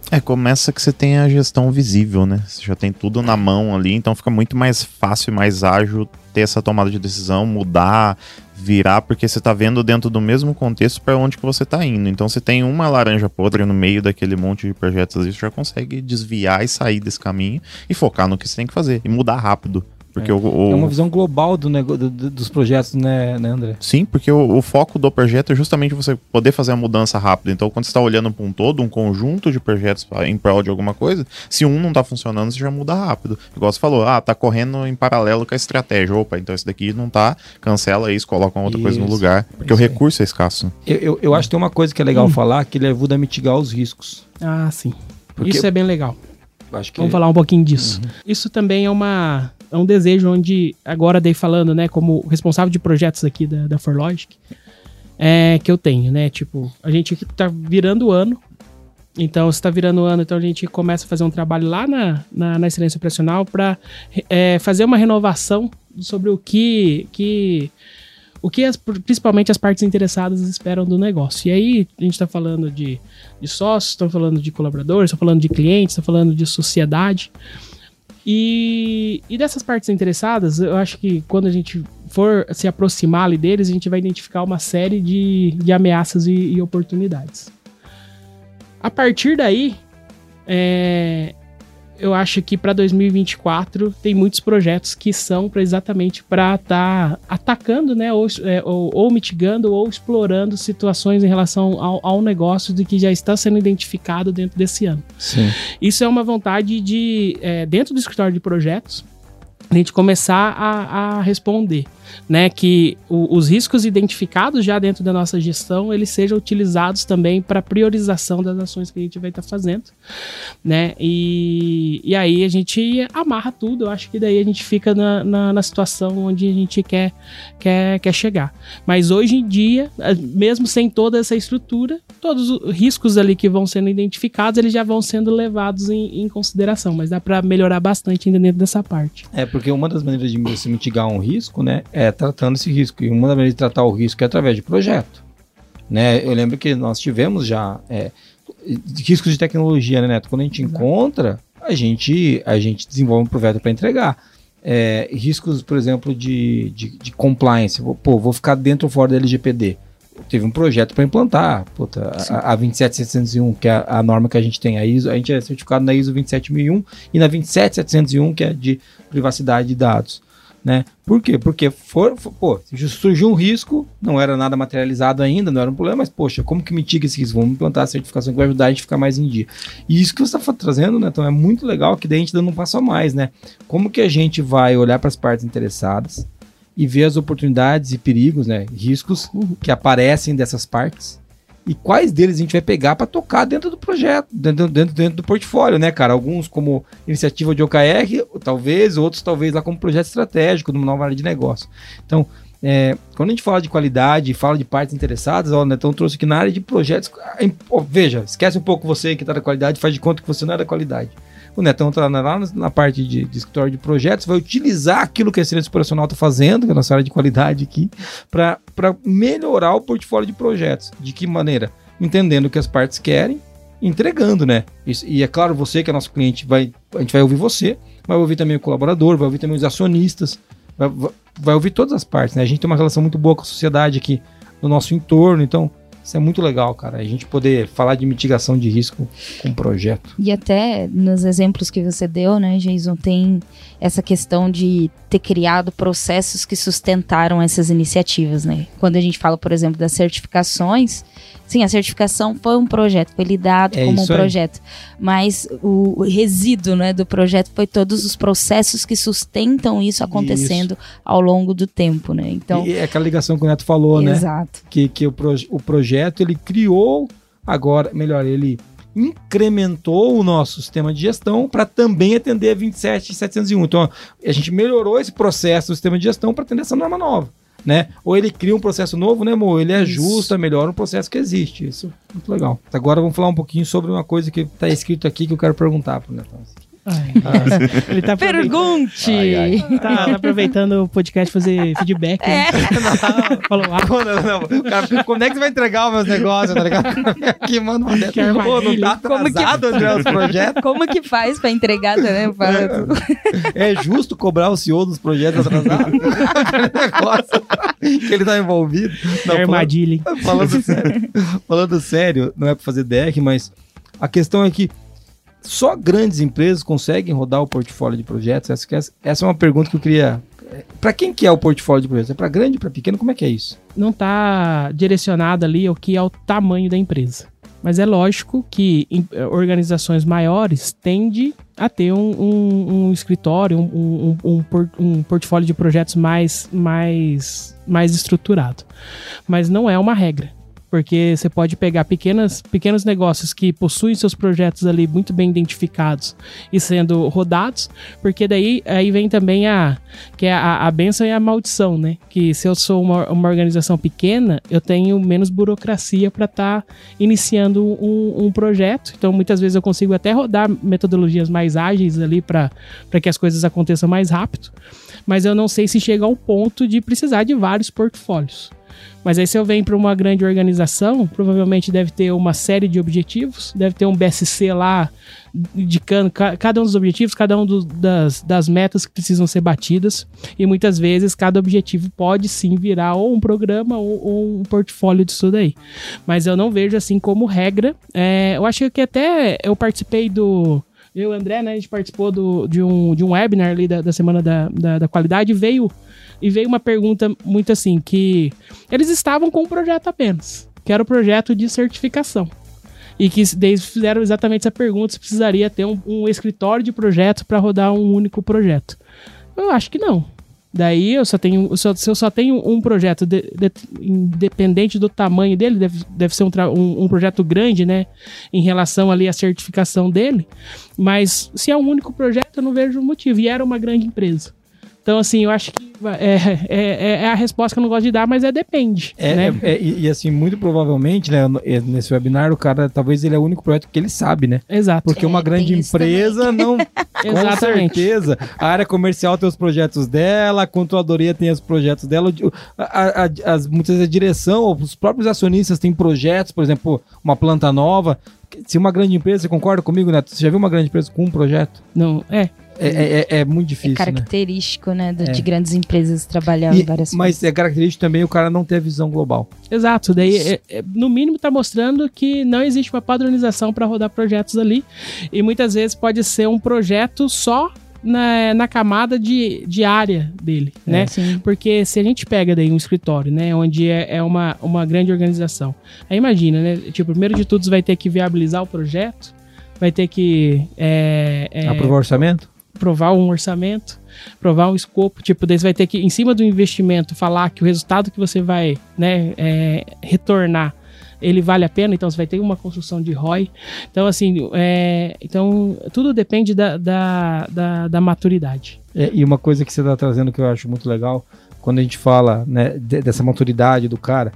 É, começa que você tem a gestão visível, né? Você já tem tudo na mão ali, então fica muito mais fácil e mais ágil ter essa tomada de decisão, mudar, virar, porque você tá vendo dentro do mesmo contexto para onde que você tá indo. Então você tem uma laranja podre no meio daquele monte de projetos você já consegue desviar e sair desse caminho e focar no que você tem que fazer e mudar rápido. Porque é. o, o... é uma visão global do, nego... do, dos projetos, né, né André? Sim, porque o, o, foco do projeto é justamente você poder fazer a mudança rápida. Então, quando você está olhando para um todo, um conjunto de projetos em prol de alguma coisa, se um não está funcionando, você já muda rápido. Igual você falou, ah, tá correndo em paralelo com a estratégia. Opa, então esse daqui não tá, cancela isso, coloca uma outra isso, coisa no lugar. Porque o recurso é escasso. Eu, eu, eu, acho que tem uma coisa que é legal hum. falar, que ele ajuda a mitigar os riscos. Ah, sim. Porque isso é bem legal. Acho que... Vamos falar um pouquinho disso. Uhum. Isso também é uma é um desejo onde, agora daí falando, né, como responsável de projetos aqui da, da ForLogic, é, que eu tenho, né, tipo, a gente tá virando o ano, então, se está virando o ano, então a gente começa a fazer um trabalho lá na, na, na excelência operacional para é, fazer uma renovação sobre o que, que o que as, principalmente as partes interessadas esperam do negócio. E aí a gente está falando de, de sócios, estamos falando de colaboradores, estamos falando de clientes, estamos falando de sociedade. E, e dessas partes interessadas, eu acho que quando a gente for se aproximar ali deles, a gente vai identificar uma série de, de ameaças e, e oportunidades. A partir daí, é, eu acho que para 2024 tem muitos projetos que são pra exatamente para estar tá atacando, né, ou, é, ou, ou, mitigando ou explorando situações em relação ao, ao, negócio de que já está sendo identificado dentro desse ano. Sim. Isso é uma vontade de, é, dentro do escritório de projetos, a gente começar a, a responder né, que o, os riscos identificados já dentro da nossa gestão eles sejam utilizados também para priorização das ações que a gente vai estar tá fazendo, né? E, e aí a gente amarra tudo. Eu acho que daí a gente fica na, na, na situação onde a gente quer, quer, quer chegar. Mas hoje em dia, eh, mesmo sem toda essa estrutura, todos os riscos ali que vão sendo identificados eles já vão sendo levados em, em consideração. Mas dá para melhorar bastante ainda dentro dessa parte. É porque uma das maneiras de se mitigar um risco, né, é tratando esse risco. E uma maneira de tratar o risco é através de projeto. Né? Eu lembro que nós tivemos já é, riscos de tecnologia, né, Neto? Quando a gente Exato. encontra, a gente, a gente desenvolve um projeto para entregar. É, riscos, por exemplo, de, de, de compliance. Pô, vou ficar dentro ou fora da LGPD teve um projeto para implantar. Puta, a, a 27701, que é a, norma que a gente tem, a ISO, a gente é certificado na ISO 27001 e na 27701, que é de privacidade de dados né? Por quê? Porque for, for, pô, surgiu um risco, não era nada materializado ainda, não era um problema, mas poxa, como que mitiga esse risco? Vamos implantar a certificação que vai ajudar a gente a ficar mais em dia. E isso que você está trazendo, né? Então é muito legal que daí a gente dando um passo a mais, né? Como que a gente vai olhar para as partes interessadas e ver as oportunidades e perigos, né? Riscos que aparecem dessas partes e quais deles a gente vai pegar para tocar dentro do projeto, dentro, dentro, dentro do portfólio, né, cara? Alguns como iniciativa de OKR, talvez, outros talvez lá como projeto estratégico, numa nova área de negócio. Então, é, quando a gente fala de qualidade, fala de partes interessadas, ó, então trouxe aqui na área de projetos. Veja, esquece um pouco você que está da qualidade, faz de conta que você não é da qualidade. O Netão está lá na parte de, de, escritório de projetos, vai utilizar aquilo que a excelência operacional está fazendo, que é a nossa área de qualidade aqui, para melhorar o portfólio de projetos. De que maneira? Entendendo o que as partes querem, entregando, né? Isso, e é claro, você que é nosso cliente, vai, a gente vai ouvir você, vai ouvir também o colaborador, vai ouvir também os acionistas, vai, vai ouvir todas as partes, né? A gente tem uma relação muito boa com a sociedade aqui no nosso entorno, então isso é muito legal, cara. A gente poder falar de mitigação de risco com projeto. E até nos exemplos que você deu, né, Jason, tem essa questão de ter criado processos que sustentaram essas iniciativas, né? Quando a gente fala, por exemplo, das certificações, sim, a certificação foi um projeto, foi lidado é como um projeto, mas o, resíduo, né, do projeto foi todos os processos que sustentam isso acontecendo isso. ao longo do tempo, né? Então, e é aquela ligação que o Neto falou, exato. né? Exato. Que, que o, proje o projeto ele criou agora, melhor, ele incrementou o nosso sistema de gestão para também atender a 27701. Então, a gente melhorou esse processo do sistema de gestão para atender essa norma nova. Né? Ou ele cria um processo novo, né, amor? Ele ajusta, melhora um processo que existe. Isso é muito legal. Agora vamos falar um pouquinho sobre uma coisa que está escrito aqui que eu quero perguntar para o Netão. Ai, ele tá aproveitando, Pergunte! Ai, ai. tá, tá aproveitando o podcast fazer feedback. né? Falou, ah, Quando, não, cara, quando é que você vai entregar os meus negócios, tá ligado? Aqui, dessa. Que. Pô, não tá Como que- atrasado, André, os projetos? Como que faz pra entregar também? Pra- É justo cobrar o CEO dos projetos atrasados? Que ele tá envolvido. que Não, falando- armadilha, hein? Falando sério, falando sério, não é pra fazer DR, mas a questão é que só grandes empresas conseguem rodar o portfólio de projetos. Essa, que é- essa é uma pergunta que eu queria. Para quem que é o portfólio de projetos? É para grande, para pequeno? Como é que é isso? não tá direcionado ali ao que é o tamanho da empresa. Mas é lógico que eh, organizações maiores tendem a ter um, um- um escritório, um, um portfólio de projetos mais, mais, mais estruturado. Mas não é uma regra. Porque você pode pegar pequenas, pequenos negócios que possuem seus projetos ali muito bem identificados e sendo rodados, porque daí aí vem também a, que é a, a benção e a maldição, né? Que se eu sou uma, uma organização pequena, eu tenho menos burocracia para estar iniciando um, um projeto. Então, muitas vezes eu consigo até rodar metodologias mais ágeis ali para que as coisas aconteçam mais rápido. Mas eu não sei se chega ao ponto de precisar de vários portfólios. Mas aí, se eu venho para uma grande organização, provavelmente deve ter uma série de objetivos, deve ter um BSC lá indicando ca- cada um dos objetivos, cada um dos- das, das metas que precisam ser batidas. E muitas vezes cada objetivo pode sim virar ou um programa ou, ou um portfólio disso daí. Mas eu não vejo assim como regra. É, eu acho que até eu participei do. Eu e o André, né? A gente participou do, de, um, de um webinar ali da, da Semana da, da, da Qualidade veio, e veio uma pergunta muito assim: que eles estavam com um projeto apenas, que era o projeto de certificação. E que eles fizeram exatamente essa pergunta: se precisaria ter um, um escritório de projeto para rodar um único projeto. Eu acho que não. Daí eu só tenho, eu só- se eu só tenho um projeto de- de- independente do tamanho dele, deve, deve ser um, um- um projeto grande, né? Em relação ali à certificação dele. Mas se é um único projeto, eu não vejo motivo. E era uma grande empresa. Então, assim, eu acho que é, é, é a resposta que eu não gosto de dar, mas é depende. É, né? é- é- e, assim, muito provavelmente, né, é, nesse webinar, o cara, talvez ele é o único projeto que ele sabe, né? Exato. Porque uma É, grande empresa não. Com Exatamente. certeza. A área comercial tem os projetos dela, a controladoria tem os projetos dela. o- a- a- as, muitas vezes a direção, os próprios acionistas têm projetos, por exemplo, uma planta nova. Se uma grande empresa, você concorda comigo, Neto? Você já viu uma grande empresa com um projeto? Não, é. É, é- é- é muito É difícil, né? característico, né, do- É. de grandes empresas trabalhar E- em várias mas é característico também o cara não ter a visão global. Exato, daí é- é- no mínimo está mostrando que não existe uma padronização para rodar projetos ali e muitas vezes pode ser um projeto só na, na camada de, de área dele, né? Sim. Porque se a gente pega daí um escritório, né, onde é, é uma, uma grande organização, aí imagina, né, tipo, primeiro de tudo você vai ter que viabilizar o projeto, vai ter que é, é, Aprovar o orçamento? Provar um orçamento, provar um escopo, tipo, daí você vai ter que, em cima do investimento, falar que o resultado que você vai, né, é, retornar, ele vale a pena, então você vai ter uma construção de ROI. Então, assim, é, então, tudo depende da, da, da, da maturidade. É, e uma coisa que você está trazendo que eu acho muito legal, quando a gente fala né, de- dessa maturidade do cara,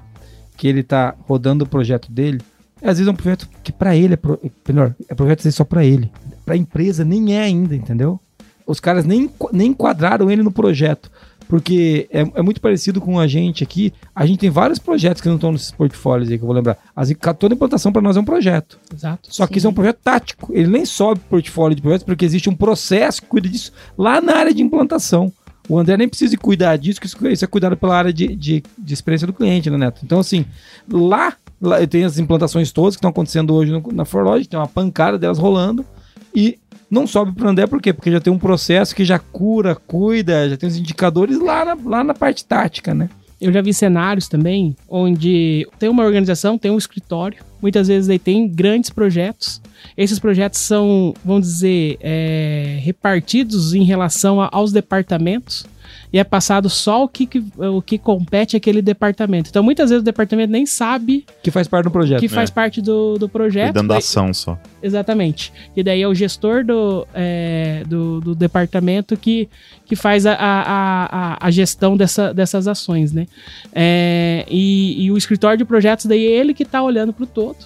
que ele tá rodando o projeto dele, às vezes é um projeto que para ele é, pro, melhor, é projeto só para ele. Para a empresa nem é ainda, entendeu? Os caras nem, nem enquadraram ele no projeto. Porque é, é muito parecido com a gente aqui. A gente tem vários projetos que não estão nesses portfólios aí, que eu vou lembrar. As, toda implantação para nós é um projeto. Exato. Só que isso é um projeto tático. Ele nem sobe o portfólio de projetos porque existe um processo que cuida disso lá na área de implantação. O André nem precisa cuidar disso, que isso é cuidado pela área de, de, de experiência do cliente, né, Neto? Então, assim, lá, lá tem as implantações todas que estão acontecendo hoje no- na Forlog, tem uma pancada delas rolando e não sobe para o André, por quê? Porque já tem um processo que já cura, cuida, já tem os indicadores lá na, lá na parte tática, né? Eu já vi cenários também onde tem uma organização, tem um escritório, muitas vezes aí tem grandes projetos. Esses projetos são, vamos dizer, é, repartidos em relação a- aos departamentos e é passado só o que, que- o que compete àquele departamento. Então, muitas vezes o departamento nem sabe Que faz parte do projeto. que faz É. parte do, do projeto. Cuidando da Daí- ação só. Exatamente. E daí é o gestor do, é, do, do departamento que, que faz a, a, a, a gestão dessa, dessas ações, né? É, e, e o escritório de projetos, daí é ele que está olhando para o todo.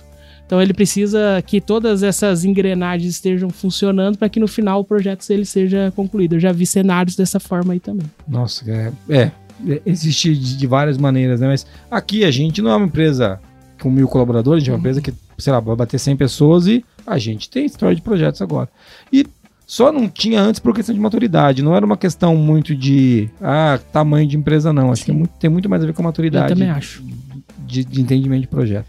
Então ele precisa que todas essas engrenagens estejam funcionando para que no final o projeto ele seja concluído. Eu já vi cenários dessa forma aí também. Nossa, é, é existe de, várias maneiras, né? Mas aqui a gente não é uma empresa com mil colaboradores, a gente é uma empresa que, sei lá, vai bater 100 pessoas e a gente tem história de projetos agora. E só não tinha antes por questão de maturidade, não era uma questão muito de ah, tamanho de empresa, não. Acho Sim. que é muito, tem muito mais a ver com a maturidade. Eu também acho. De, de entendimento de projeto.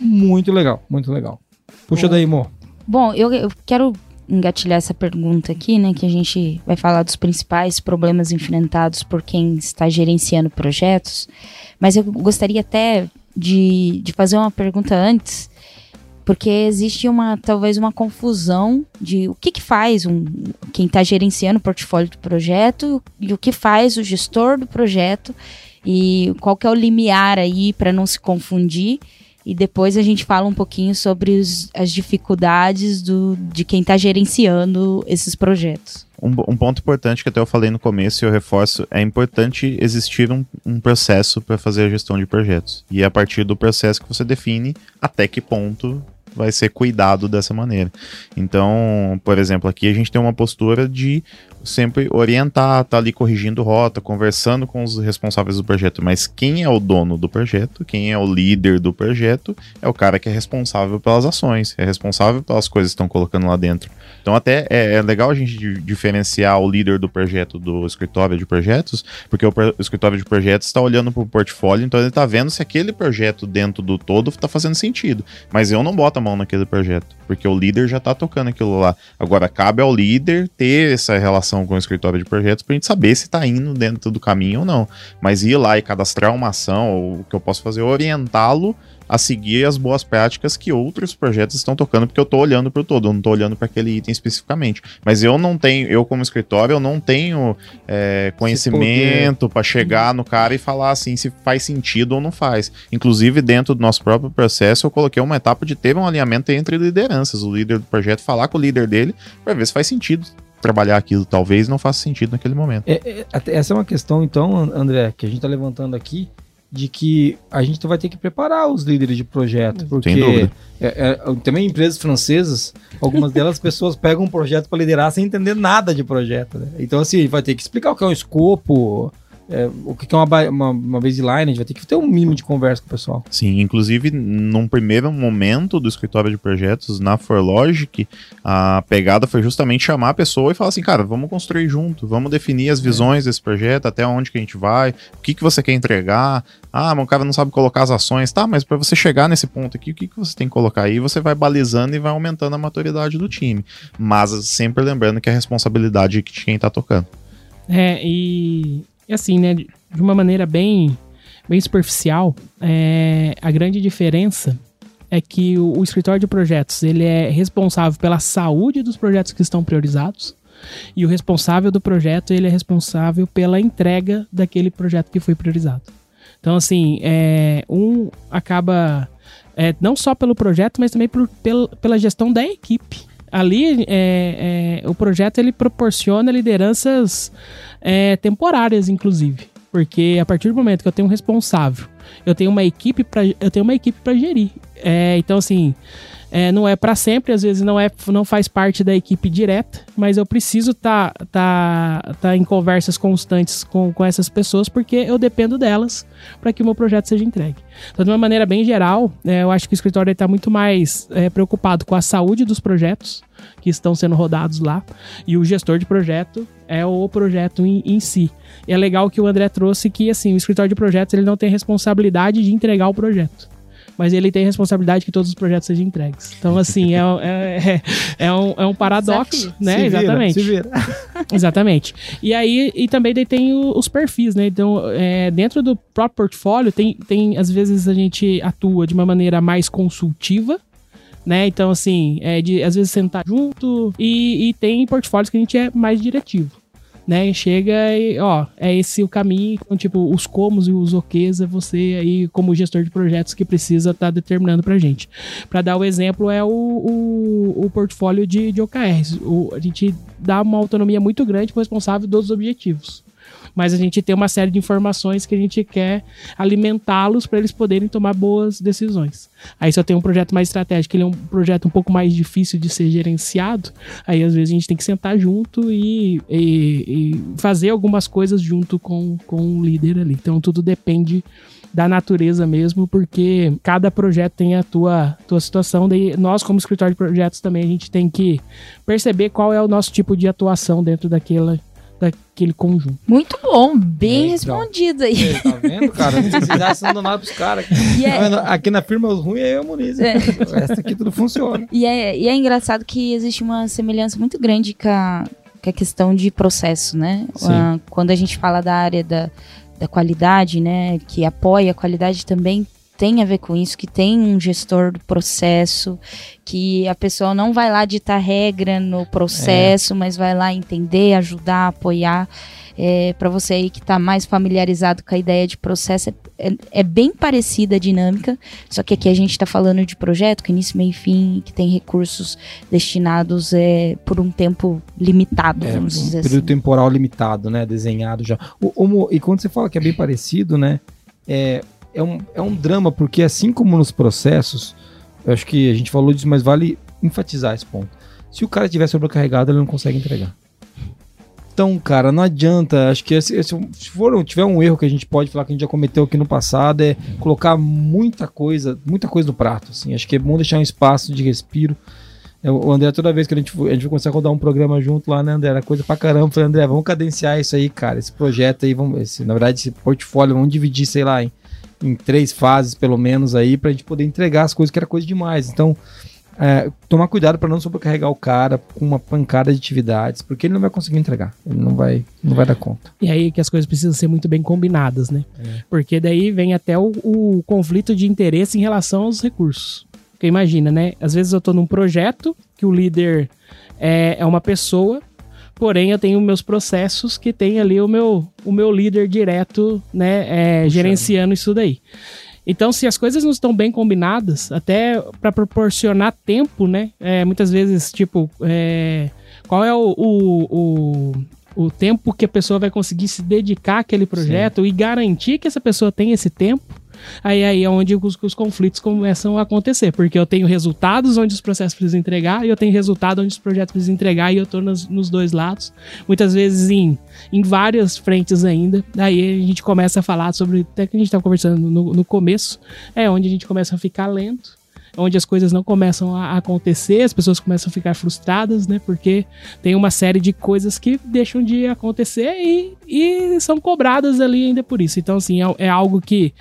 Muito legal, muito legal. Puxa Bom. daí, Mo. Bom, eu, eu quero engatilhar essa pergunta aqui, né? Que a gente vai falar dos principais problemas enfrentados por quem está gerenciando projetos. Mas eu gostaria até de, de fazer uma pergunta antes, porque existe uma talvez uma confusão de o que, que faz um, quem está gerenciando o portfólio do projeto e o que faz o gestor do projeto e qual que é o limiar aí para não se confundir e depois a gente fala um pouquinho sobre os, as dificuldades do, de quem está gerenciando esses projetos. Um, um, ponto importante que até eu falei no começo e eu reforço, é importante existir um, um processo para fazer a gestão de projetos. E é a partir do processo que você define até que ponto vai ser cuidado dessa maneira. Então, por exemplo, aqui a gente tem uma postura de sempre orientar, tá ali corrigindo rota, conversando com os responsáveis do projeto, mas quem é o dono do projeto, quem é o líder do projeto, é o cara que é responsável pelas ações, é responsável pelas coisas que estão colocando lá dentro. Então até é, é legal a gente diferenciar o líder do projeto do escritório de projetos, porque o, o escritório de projetos está olhando para o portfólio, então ele está vendo se aquele projeto dentro do todo está fazendo sentido. Mas eu não boto a mão naquele projeto, porque o líder já está tocando aquilo lá. Agora cabe ao líder ter essa relação com o escritório de projetos para a gente saber se está indo dentro do caminho ou não. Mas ir lá e cadastrar uma ação, ou o que eu posso fazer é orientá-lo a seguir as boas práticas que outros projetos estão tocando, porque eu estou olhando para o todo, eu não estou olhando para aquele item especificamente. Mas eu não tenho, eu como escritório, eu não tenho é, conhecimento para chegar no cara e falar assim se faz sentido ou não faz. Inclusive, dentro do nosso próprio processo, eu coloquei uma etapa de ter um alinhamento entre lideranças, o líder do projeto falar com o líder dele para ver se faz sentido trabalhar aquilo. Talvez não faça sentido naquele momento. É, é, essa é uma questão, então, André, que a gente está levantando aqui, de que a gente vai ter que preparar os líderes de projeto, porque é, é, também empresas francesas, algumas delas pessoas pegam um projeto para liderar sem entender nada de projeto. Né? Então assim, vai ter que explicar o que é um escopo, é, o que é uma, uma, uma baseline, a gente vai ter que ter um mínimo de conversa com o pessoal. Sim, inclusive num primeiro momento do escritório de projetos na Forlogic, a pegada foi justamente chamar a pessoa e falar assim, cara, vamos construir junto, vamos definir as visões desse projeto, até onde que a gente vai, o que, que você quer entregar. Ah, mas o cara não sabe colocar as ações, tá, mas para você chegar nesse ponto aqui, o que, que você tem que colocar aí? Você vai balizando e vai aumentando a maturidade do time. Mas sempre lembrando que é a responsabilidade de quem tá tocando. É, e assim, né, de uma maneira bem, bem superficial, é, a grande diferença é que o, o, escritório de projetos ele é responsável pela saúde dos projetos que estão priorizados e o responsável do projeto ele é responsável pela entrega daquele projeto que foi priorizado. Então, assim, é, um acaba é, não só pelo projeto, mas também por, pela, pela gestão da equipe ali é, é, o projeto ele proporciona lideranças é, temporárias, inclusive. Porque a partir do momento que eu tenho um responsável, eu tenho uma equipe para eu tenho uma equipe para gerir. É, então assim, é, não é para sempre, às vezes não é não faz parte da equipe direta, mas eu preciso estar tá, tá, tá em conversas constantes com, com essas pessoas porque eu dependo delas para que o meu projeto seja entregue. Então, de uma maneira bem geral, é, eu acho que o escritório está muito mais é, preocupado com a saúde dos projetos que estão sendo rodados lá e o gestor de projeto é o projeto em, em si. E é legal que o André trouxe que assim o escritório de projetos ele não tem responsabilidade de entregar o projeto mas ele tem responsabilidade que todos os projetos sejam entregues. Então, assim, é, é, é, é um, é um paradoxo, Desafio. né? Se Exatamente. Vira, se vira. Exatamente. E aí, e também daí tem os perfis, né? Então, é, dentro do próprio portfólio, tem, tem, às vezes a gente atua de uma maneira mais consultiva, né? Então, assim, é de às vezes sentar junto e, e tem portfólios que a gente é mais diretivo né? Chega e, ó, é esse o caminho. Então, tipo, os comos e os oquês é você aí, como gestor de projetos, que precisa estar tá determinando pra gente. Para dar o exemplo, é o, o, o portfólio de, de OKRs. O, a gente dá uma autonomia muito grande pro responsável dos objetivos. Mas a gente tem uma série de informações que a gente quer alimentá-los para eles poderem tomar boas decisões. Aí se eu tenho um projeto mais estratégico, ele é um projeto um pouco mais difícil de ser gerenciado, aí às vezes a gente tem que sentar junto e, e, e fazer algumas coisas junto com, com o líder ali. Então tudo depende da natureza mesmo, porque cada projeto tem a tua, tua situação. Daí nós, como escritório de projetos, também a gente tem que perceber qual é o nosso tipo de atuação dentro daquela, daquele conjunto. Muito bom, bem É, respondido aí. Ei, Tá vendo, cara? Não de nada pros caras. É- Tá? Aqui na firma, os ruins é eu, Muniz. É. O resto aqui tudo funciona. E é, e é engraçado que existe uma semelhança muito grande com a, com a questão de processo, né? Sim. Ah, quando a gente fala da área da, da qualidade, né? Que apoia a qualidade também tem a ver com isso, que tem um gestor do processo, que a pessoa não vai lá ditar regra no processo, mas vai lá entender, ajudar, apoiar. É, para você aí que está mais familiarizado com a ideia de processo, é, é- é bem parecida a dinâmica, só que aqui a gente está falando de projeto, que início, meio e fim, que tem recursos destinados é, por um tempo limitado, É, um vamos dizer período assim. temporal limitado, né? Desenhado já. O, o e quando você fala que é bem parecido, né? É, é, um, é um drama, porque assim como nos processos, eu acho que a gente falou disso, mas vale enfatizar esse ponto. Se o cara estiver sobrecarregado, ele não consegue entregar. Então, cara, não adianta. Acho que esse, esse- se for, tiver um erro que a gente pode falar que a gente já cometeu aqui no passado, é colocar muita coisa, muita coisa no prato. Assim. Acho que é bom deixar um espaço de respiro. É, O André, toda vez que a gente, a gente começar a rodar um programa junto lá, né, André? Era coisa pra caramba. Eu Falei, André, vamos cadenciar isso aí, cara. Esse projeto aí, vamos, esse, na verdade, esse portfólio, vamos dividir, sei lá, em, em três fases, pelo menos, aí, pra gente poder entregar as coisas que era coisa demais. Então, é, tomar cuidado pra não sobrecarregar o cara com uma pancada de atividades, porque ele não vai conseguir entregar. Ele não vai, não vai dar conta. E aí que as coisas precisam ser muito bem combinadas, né? É. Porque daí vem até o, o conflito de interesse em relação aos recursos. Porque imagina, né? Às vezes eu tô num projeto que o líder é, é uma pessoa, porém eu tenho meus processos que tem ali o meu, o meu líder direto, né? é, gerenciando isso daí. Então, se as coisas não estão bem combinadas, até para proporcionar tempo, né? é, muitas vezes, tipo, é, qual é o, o, o, o tempo que a pessoa vai conseguir se dedicar àquele projeto e garantir que essa pessoa tem esse tempo, aí, aí é onde os, os conflitos começam a acontecer. Porque eu tenho resultados onde os processos precisam entregar e eu tenho resultado onde os projetos precisam entregar e eu estou nos, nos dois lados. Muitas vezes em, em várias frentes ainda. Daí a gente começa a falar sobre, até que a gente estava conversando no, no começo, é onde a gente começa a ficar lento onde as coisas não começam a acontecer, as pessoas começam a ficar frustradas, né? Porque tem uma série de coisas que deixam de acontecer e, e são cobradas ali ainda por isso. Então, assim, é, é algo que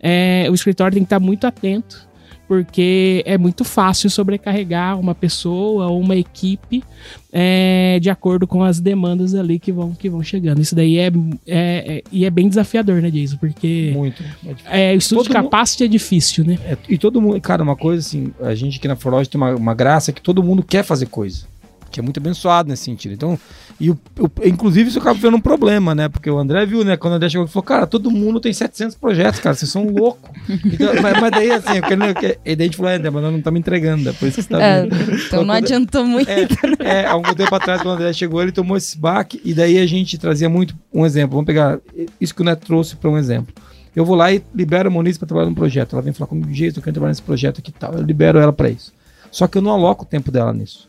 é, o escritório tem que estar muito atento, porque é muito fácil sobrecarregar uma pessoa ou uma equipe é, de acordo com as demandas ali que vão, que vão chegando. Isso daí é, é, é- e é bem desafiador, né, Jason? Porque Muito. É é, o estudo Todo de mundo- capacity é difícil, né? É, e todo mundo, cara, uma coisa assim, a gente aqui na Forloge tem uma, uma graça que todo mundo quer fazer coisa. Que é muito abençoado nesse sentido. Então, e o, o- inclusive isso acaba vendo um problema, né? Porque o André viu, né? Quando o André chegou e falou, cara, todo mundo tem 700 projetos, cara, vocês são loucos. Então, mas, mas daí, assim, eu quero, que- e daí a gente falou, é, André, mas nós não estamos entregando, é por isso que você tá É, então não Quando- adiantou muito. É, é, há algum tempo atrás, quando o André chegou, ele tomou esse baque e daí a gente trazia muito um exemplo. Vamos pegar isso que o Neto trouxe para um exemplo. Eu vou lá e libero a Moniz para trabalhar num projeto. Ela vem falar comigo, jeito, eu quero trabalhar nesse projeto aqui e tal. Eu libero ela para isso. Só que eu não aloco o tempo dela nisso.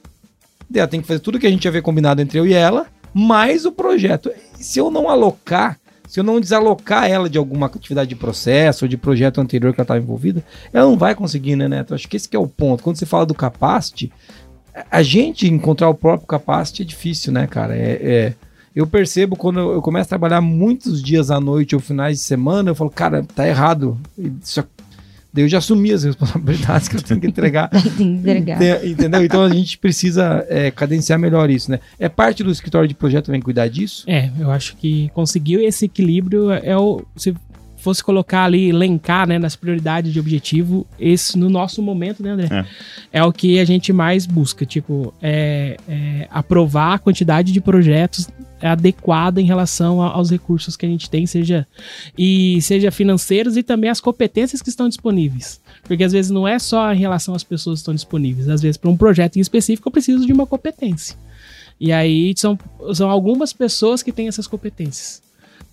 Ela tem que fazer tudo que a gente havia combinado entre eu e ela, mais o projeto. Se eu não alocar, se eu não desalocar ela de alguma atividade de processo ou de projeto anterior que ela estava envolvida, ela não vai conseguir, né, Neto? Acho que esse que é o ponto. Quando você fala do capacity, a gente encontrar o próprio capacity é difícil, né, cara? É, é- eu percebo quando eu começo a trabalhar muitos dias à noite ou finais de semana, eu falo, cara, tá errado. Só, daí eu já assumi as responsabilidades que eu tenho que entregar. Tem que entregar. Ente- Entendeu? Então a gente precisa é, cadenciar melhor isso, né? É parte do escritório de projeto também cuidar disso? É, eu acho que conseguiu esse equilíbrio é o. Se fosse colocar ali, elencar, né, nas prioridades de objetivo, esse no nosso momento, né, André? É, o que a gente mais busca, tipo, é, é aprovar a quantidade de projetos adequada em relação a- aos recursos que a gente tem, seja e seja financeiros e também as competências que estão disponíveis. Porque às vezes não é só em relação às pessoas que estão disponíveis, às vezes para um projeto em específico eu preciso de uma competência. E aí são, são algumas pessoas que têm essas competências.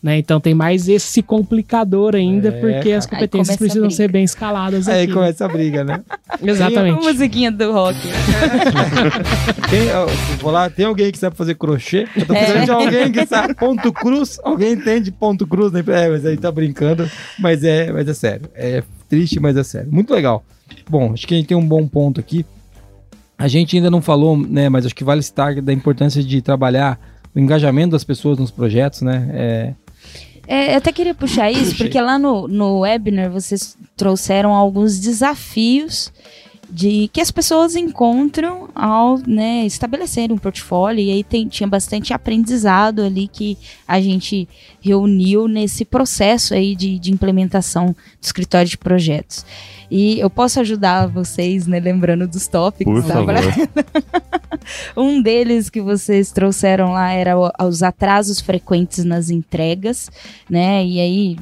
Né? Então tem mais esse complicador ainda, É, porque as. Aí competências a precisam ser bem escaladas Aí aqui. começa a briga, né? Exatamente. musiquinha do rock. Tem, ó, vou lá, tem alguém que sabe fazer crochê? Eu tô É. precisando de alguém que sabe ponto cruz. Alguém entende ponto cruz? Né? É, mas aí tá brincando. Mas é, mas é sério. É triste, mas é sério. Muito legal. Bom, acho que a gente tem um bom ponto aqui. A gente ainda não falou, né? Mas acho que vale citar da importância de trabalhar o engajamento das pessoas nos projetos, né? É, É, eu até queria puxar isso, porque lá no, no webinar vocês trouxeram alguns desafios de que as pessoas encontram ao né, estabelecerem um portfólio e aí tem, tinha bastante aprendizado ali que a gente reuniu nesse processo aí de, de implementação do escritório de projetos. E eu posso ajudar vocês, né, lembrando dos tópicos. Por favor. Um deles que vocês trouxeram lá era os atrasos frequentes nas entregas, né? E aí,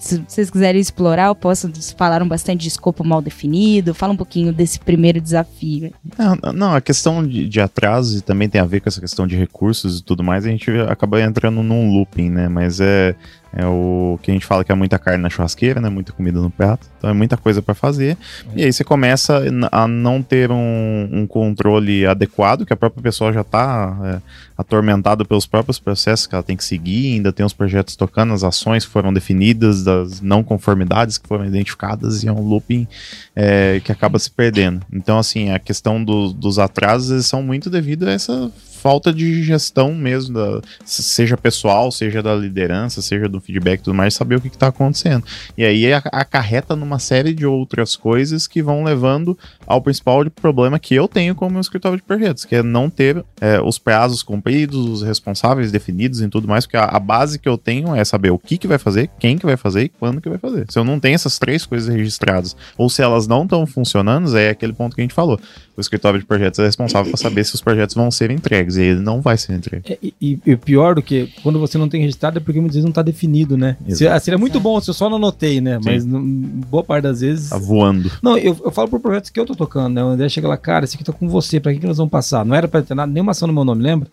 se vocês quiserem explorar, eu posso. Vocês falaram bastante de escopo mal definido. Fala um pouquinho desse primeiro desafio. Não, não, a questão de, de atraso também tem a ver com essa questão de recursos e tudo mais, a gente acaba entrando num looping, né? Mas é, é o que a gente fala que é muita carne na churrasqueira, né? Muita comida no prato. Então é muita coisa para fazer. E aí você começa a não ter um, um controle adequado, que a própria pessoa já tá é, atormentada pelos próprios processos que ela tem que seguir, ainda tem os projetos tocando, as ações que foram definidas, das não conformidades que foram identificadas, e é um looping é, que acaba se perdendo. Então, assim, a questão do- dos atrasos são muito devido a essa falta de gestão mesmo, da, se- seja pessoal, seja da liderança, seja do feedback e tudo mais, saber o que está acontecendo. E aí acarreta numa série de outras coisas que vão levando ao principal problema que eu tenho como meu escritório de projetos, que é não ter é, os prazos cumpridos, os responsáveis definidos e tudo mais, porque a, a base que eu tenho é saber o que, que vai fazer, quem que vai fazer e quando que vai fazer. Se eu não tenho essas três coisas registradas, ou se elas não estão funcionando, é aquele ponto que a gente falou. O escritório de projetos é responsável por saber se os projetos vão ser entregues, e ele não vai ser entregue. É, E, e- e pior do que quando você não tem registrado é porque muitas vezes não tá definido, né? Exato. seria muito bom se eu só não anotei, né? Mas não- boa parte das vezes. Tá voando. Não, eu, eu falo por projetos que eu tô tocando, né? O André chega lá, cara, esse aqui tá com você, pra que, que nós vamos passar? Não era pra ter nada, nenhuma ação no meu nome, lembra?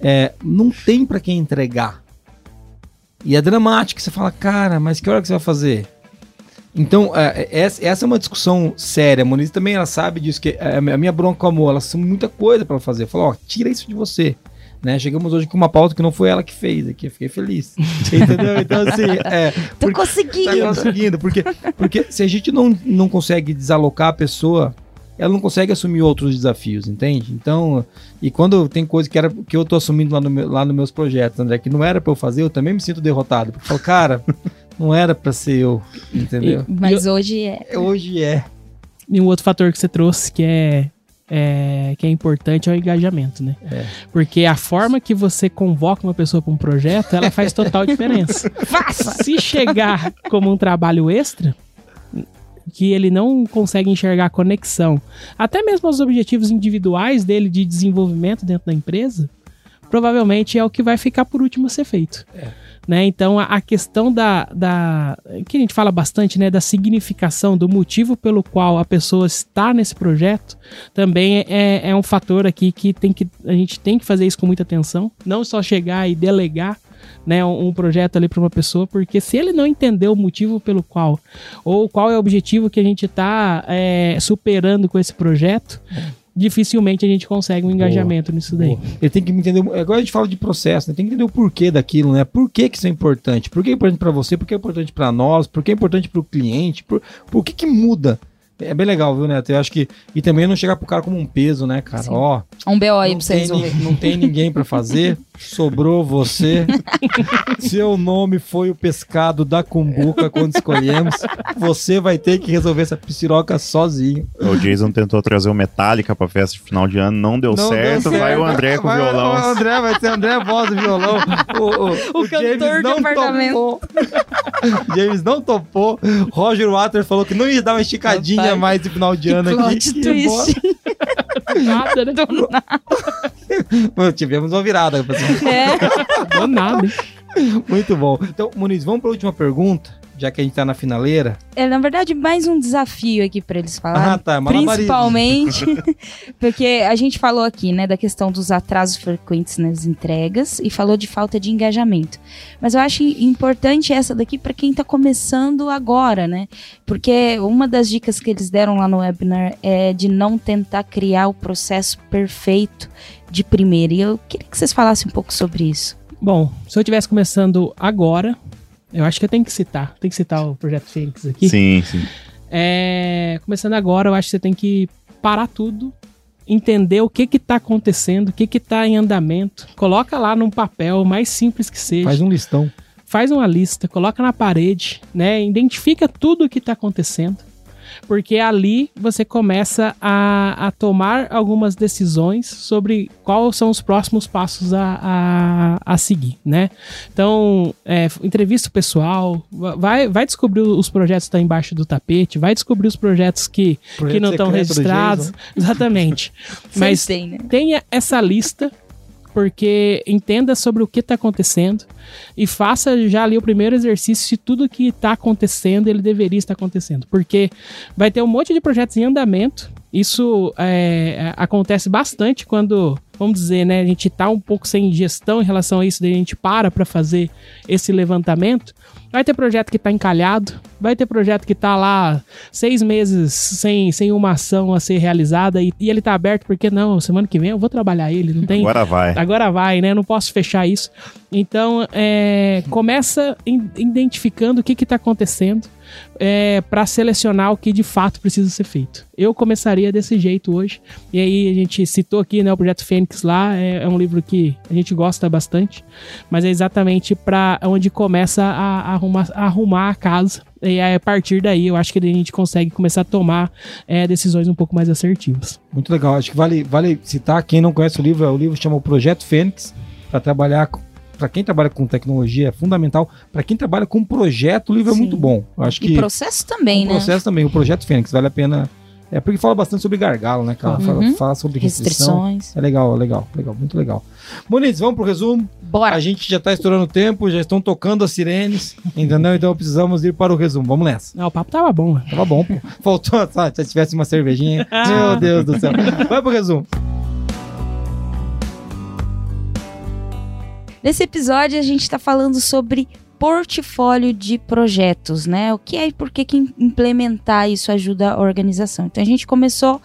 É, não tem pra quem entregar. E é dramático, você fala, cara, mas que hora que você vai fazer? Então, é, é, essa, é uma discussão séria. A Moniz também ela sabe disso, que é, a minha bronca com a Mo, ela tem muita coisa pra ela fazer. Fala, ó, tira isso de você. Né? Chegamos hoje com uma pauta que não foi ela que fez aqui, eu fiquei feliz. Entendeu? Então, assim, é, Tô porque- conseguindo! Tá conseguindo, porque, porque se a gente não, não consegue desalocar a pessoa, ela não consegue assumir outros desafios, entende? Então, e quando tem coisa que, era, que eu tô assumindo lá, no meu, lá nos meus projetos, André, que não era pra eu fazer, eu também me sinto derrotado. Porque eu falo, cara, não era pra ser eu, entendeu? Mas hoje é. Hoje é. E um outro fator que você trouxe que é, é- que é importante é o engajamento, né? É. Porque a forma que você convoca uma pessoa para um projeto, ela faz total diferença. Se chegar como um trabalho extra, que ele não consegue enxergar a conexão, até mesmo os objetivos individuais dele de desenvolvimento dentro da empresa, provavelmente é o que vai ficar por último a ser feito. Né? Então a, questão da, da. que a gente fala bastante, né? Da significação, do motivo pelo qual a pessoa está nesse projeto, também é, é um fator aqui que, tem que a gente tem que fazer isso com muita atenção. Não só chegar e delegar né, um, projeto ali para uma pessoa, porque se ele não entender o motivo pelo qual, ou qual é o objetivo que a gente está superando com esse projeto, dificilmente a gente consegue um engajamento nisso daí. Boa. Ele tem que entender. Agora a gente fala de processo, né? Tem que entender o porquê daquilo, né? Por que, que isso é importante? Por que é importante pra você? Por que é importante pra nós? Por que é importante pro cliente? Por, por que que muda? É bem legal, viu, Neto? Eu acho que. E também não chegar pro cara como um peso, né, cara? Sim. Ó, Um BO aí não pra você tem, resolver. ni- não tem ninguém pra fazer, sobrou você. Seu nome foi o pescado da cumbuca quando escolhemos. Você vai ter que resolver essa pisciroca sozinho. O Jason tentou trazer o Metallica pra festa de final de ano, não deu, Não certo, deu vai o André com o Vai violão. O André vai ser André voz do violão. O, O cantor do apartamento. James não topou. Roger Waters falou que não ia dar uma esticadinha mais de final de Que ano plot aqui. twist. Nada, né? Pô, Tivemos uma virada, pessoal. É. Não nada. Muito bom. Então, Muniz, vamos para a última pergunta. Já que a gente tá na finaleira. É, na verdade, mais um desafio aqui para eles falarem. Ah, tá, malabarismo. Principalmente porque a gente falou aqui, né, da questão dos atrasos frequentes nas entregas e falou de falta de engajamento. Mas eu acho importante essa daqui para quem tá começando agora, né? Porque uma das dicas que eles deram lá no webinar é de não tentar criar o processo perfeito de primeira. E eu queria que vocês falassem um pouco sobre isso. Bom, se eu estivesse começando agora, eu acho que eu tenho que citar. Tem que citar o Projeto Fênix aqui. Sim, sim. É, começando agora, eu acho que você tem que parar tudo, entender o que que tá acontecendo, o que que tá em andamento. Coloca lá num papel, o mais simples que seja. Faz um listão. Faz uma lista, coloca na parede, né? Identifica tudo o que tá acontecendo. Porque ali você começa a, a tomar algumas decisões sobre quais são os próximos passos a, a, a seguir, né? Então, é, entrevista o pessoal, vai, vai descobrir os projetos que estão embaixo do tapete, vai descobrir os projetos que, Projeto que não estão registrados. Exatamente. Mas tem, né? tenha essa lista, porque entenda sobre o que está acontecendo e faça já ali o primeiro exercício se tudo que está acontecendo ele deveria estar acontecendo. Porque vai ter um monte de projetos em andamento. Isso é, acontece bastante quando, vamos dizer, né, a gente está um pouco sem gestão em relação a isso, daí a gente para para fazer esse levantamento. Vai ter projeto que está encalhado, vai ter projeto que está lá seis meses sem, sem uma ação a ser realizada e, e ele está aberto porque não, semana que vem eu vou trabalhar ele, não tem. Agora vai. Agora vai, né? Não posso fechar isso. Então, é, começa in- identificando o que está acontecendo é, para selecionar o que de fato precisa ser feito. Eu começaria desse jeito hoje. E aí a gente citou aqui, né, o projeto Fênix lá é, é um livro que a gente gosta bastante, mas é exatamente para onde começa a, a arrumar, a arrumar a casa. E a partir daí, eu acho que a gente consegue começar a tomar é, decisões um pouco mais assertivas. Muito legal. Acho que vale, vale citar, quem não conhece o livro, é o livro chama o Projeto Fênix, para trabalhar para quem trabalha com tecnologia é fundamental. Para quem trabalha com projeto, o livro é Sim. muito bom. Eu acho E que processo também, o né? processo também, o Projeto Fênix, vale a pena. É porque fala bastante sobre gargalo, né, cara? Fala, Uhum. fala sobre restrição. Restrições. É legal, é legal, legal, muito legal. Muniz, vamos pro resumo. Bora. A gente já tá estourando o tempo, já estão tocando as sirenes, entendeu? Então precisamos ir para o resumo. Vamos nessa. Não, o papo tava bom, né? Tava bom, pô. Faltou, sabe, se tivesse uma cervejinha. Meu Deus do céu. Vai pro resumo. Nesse episódio a gente está falando sobre portfólio de projetos, né? O que é e por que, que implementar isso ajuda a organização. Então a gente começou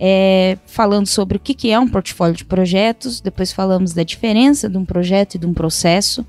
é, falando sobre o que, que é um portfólio de projetos, depois falamos da diferença de um projeto e de um processo.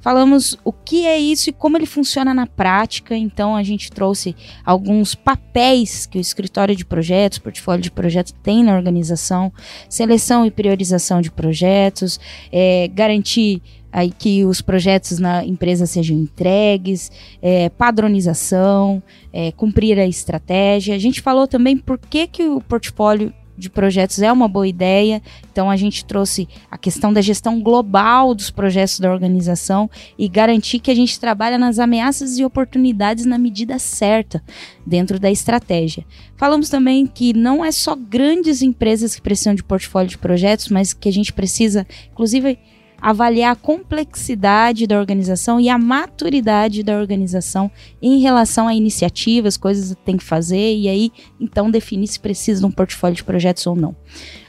Falamos o que é isso e como ele funciona na prática. Então, a gente trouxe alguns papéis que o escritório de projetos, portfólio de projetos tem na organização: seleção e priorização de projetos, é, garantir aí que os projetos na empresa sejam entregues, é, padronização, é, cumprir a estratégia. A gente falou também por que, que o portfólio de projetos é uma boa ideia. Então a gente trouxe a questão da gestão global dos projetos da organização e garantir que a gente trabalha nas ameaças e oportunidades na medida certa dentro da estratégia. Falamos também que não é só grandes empresas que precisam de portfólio de projetos, mas que a gente precisa, inclusive, avaliar a complexidade da organização e a maturidade da organização em relação a iniciativas, coisas que tem que fazer e aí então definir se precisa de um portfólio de projetos ou não.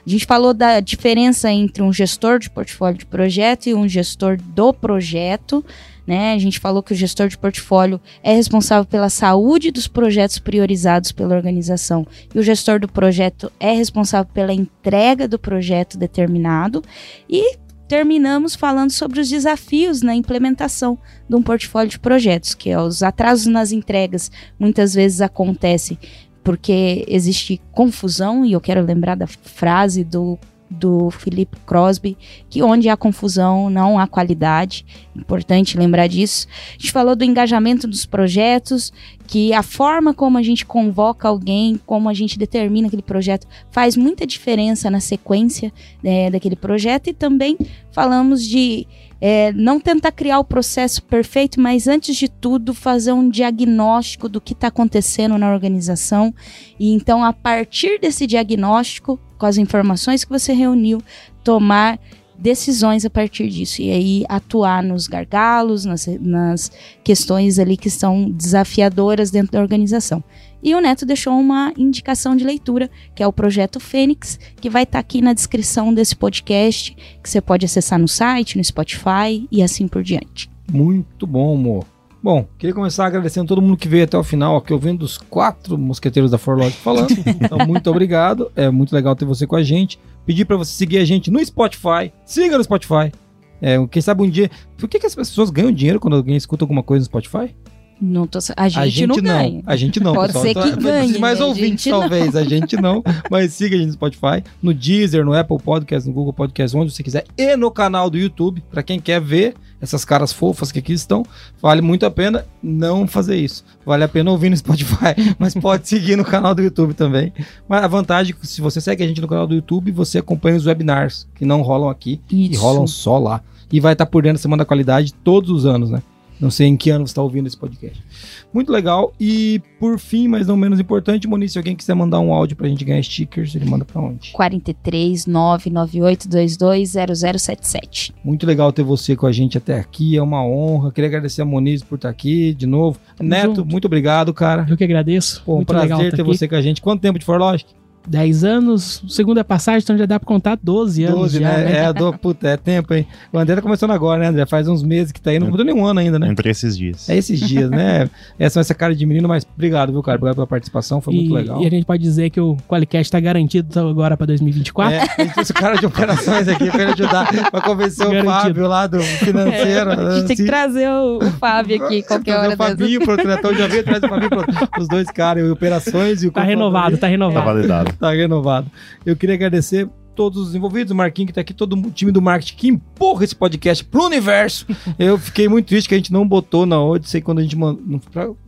A gente falou da diferença entre um gestor de portfólio de projeto e um gestor do projeto. Né? A gente falou que o gestor de portfólio é responsável pela saúde dos projetos priorizados pela organização e o gestor do projeto é responsável pela entrega do projeto determinado. E terminamos falando sobre os desafios na implementação de um portfólio de projetos, que é os atrasos nas entregas. Muitas vezes acontecem porque existe confusão, e eu quero lembrar da frase do, do Philip Crosby, que onde há confusão não há qualidade. Importante lembrar disso. A gente falou do engajamento dos projetos, que a forma como a gente convoca alguém, como a gente determina aquele projeto, faz muita diferença na sequência né, daquele projeto. E também falamos de é, não tentar criar o processo perfeito, mas antes de tudo fazer um diagnóstico do que está acontecendo na organização. E então, a partir desse diagnóstico, com as informações que você reuniu, tomar decisões a partir disso. E aí atuar nos gargalos, nas, nas questões ali que são desafiadoras dentro da organização. E o Neto deixou uma indicação de leitura, que é o Projeto Fênix, que vai estar tá aqui na descrição desse podcast, que você pode acessar no site, no Spotify e assim por diante. Muito bom, amor. Bom, queria começar agradecendo todo mundo que veio até o final, aqui ouvindo os quatro mosqueteiros da Forlog falando. Então, muito obrigado. É muito legal ter você com a gente. Pedir para você seguir a gente no Spotify. Siga no Spotify. É, quem sabe um dia. Por que, que as pessoas ganham dinheiro quando alguém escuta alguma coisa no Spotify? Não tô, a, gente a gente não, ganha. A gente não. Pode pessoal. ser que ganhe. Mais né? ouvintes, talvez. Não. A gente não. Mas siga a gente no Spotify, no Deezer, no Apple Podcast, no Google Podcast, onde você quiser. E no canal do YouTube, para quem quer ver essas caras fofas que aqui estão. Vale muito a pena não fazer isso. Vale a pena ouvir no Spotify, mas pode seguir no canal do YouTube também. Mas a vantagem que se você segue a gente no canal do YouTube, você acompanha os webinars que não rolam aqui isso. e rolam só lá. E vai estar por dentro da Semana da Qualidade todos os anos, né? Não sei em que ano você está ouvindo esse podcast. Muito legal. E por fim, mas não menos importante, Moniz, se alguém quiser mandar um áudio para a gente ganhar stickers, ele manda para onde? 43 998220077. Muito legal ter você com a gente até aqui. É uma honra. Queria agradecer a Moniz por estar aqui de novo. Neto, junto. muito obrigado, cara. Eu que agradeço. Pô, um prazer ter aqui. você com a gente. Quanto tempo de Forlogic? 10 anos, segunda passagem, então já dá pra contar 12 anos. 12, já, né? né? É, do, puta, é tempo, hein? O André tá começando agora, né, André? Faz uns meses que tá aí, não mudou nenhum ano ainda, né? Entre esses dias. É esses dias, né? Essa essa cara de menino, mas obrigado, viu, cara? Obrigado pela participação, foi e, muito legal. E a gente pode dizer que o Qualicast tá garantido agora pra 2024? É, a gente trouxe o cara de operações aqui pra ele ajudar, pra convencer garantido. o Fábio lá do financeiro. É, a gente tem que trazer o, o Fábio aqui qualquer hora. O Fabinho, pro diretor já veio, traz o Fabinho pro, os dois caras, operações e o Tá renovado, tá renovado. Tá validado. Tá renovado. Eu queria agradecer todos os envolvidos, o Marquinhos que tá aqui, todo o time do marketing que empurra esse podcast pro universo. Eu fiquei muito triste que a gente não botou na Odyssey quando a gente mandou.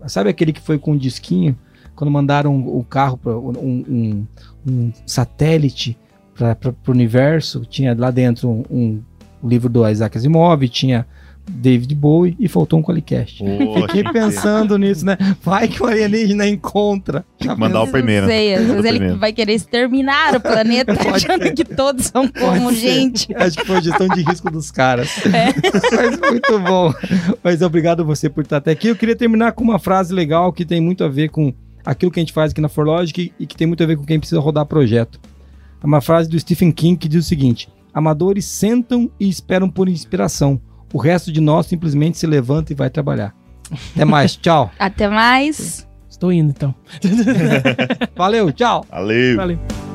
Sabe aquele que foi com o um disquinho? Quando mandaram o carro para um, um, um, satélite para o universo, tinha lá dentro um, um, livro do Isaac Asimov, tinha David Bowie e faltou um Qualicast. Oh, Fiquei pensando nisso, né? Vai que o alienígena encontra. Tinha que mandar o primeiro. Não sei, às vezes ele primeiro. vai querer exterminar o planeta achando que todos são como Pode gente. Ser. Acho que foi a gestão de risco dos caras. É. Mas muito bom. Mas obrigado a você por estar até aqui. Eu queria terminar com uma frase legal que tem muito a ver com aquilo que a gente faz aqui na Forlogic e que tem muito a ver com quem precisa rodar projeto. É uma frase do Stephen King que diz o seguinte: Amadores sentam e esperam por inspiração o resto de nós simplesmente se levanta e vai trabalhar. Até mais, tchau. Até mais. Estou indo então. Valeu, tchau. Valeu. Valeu.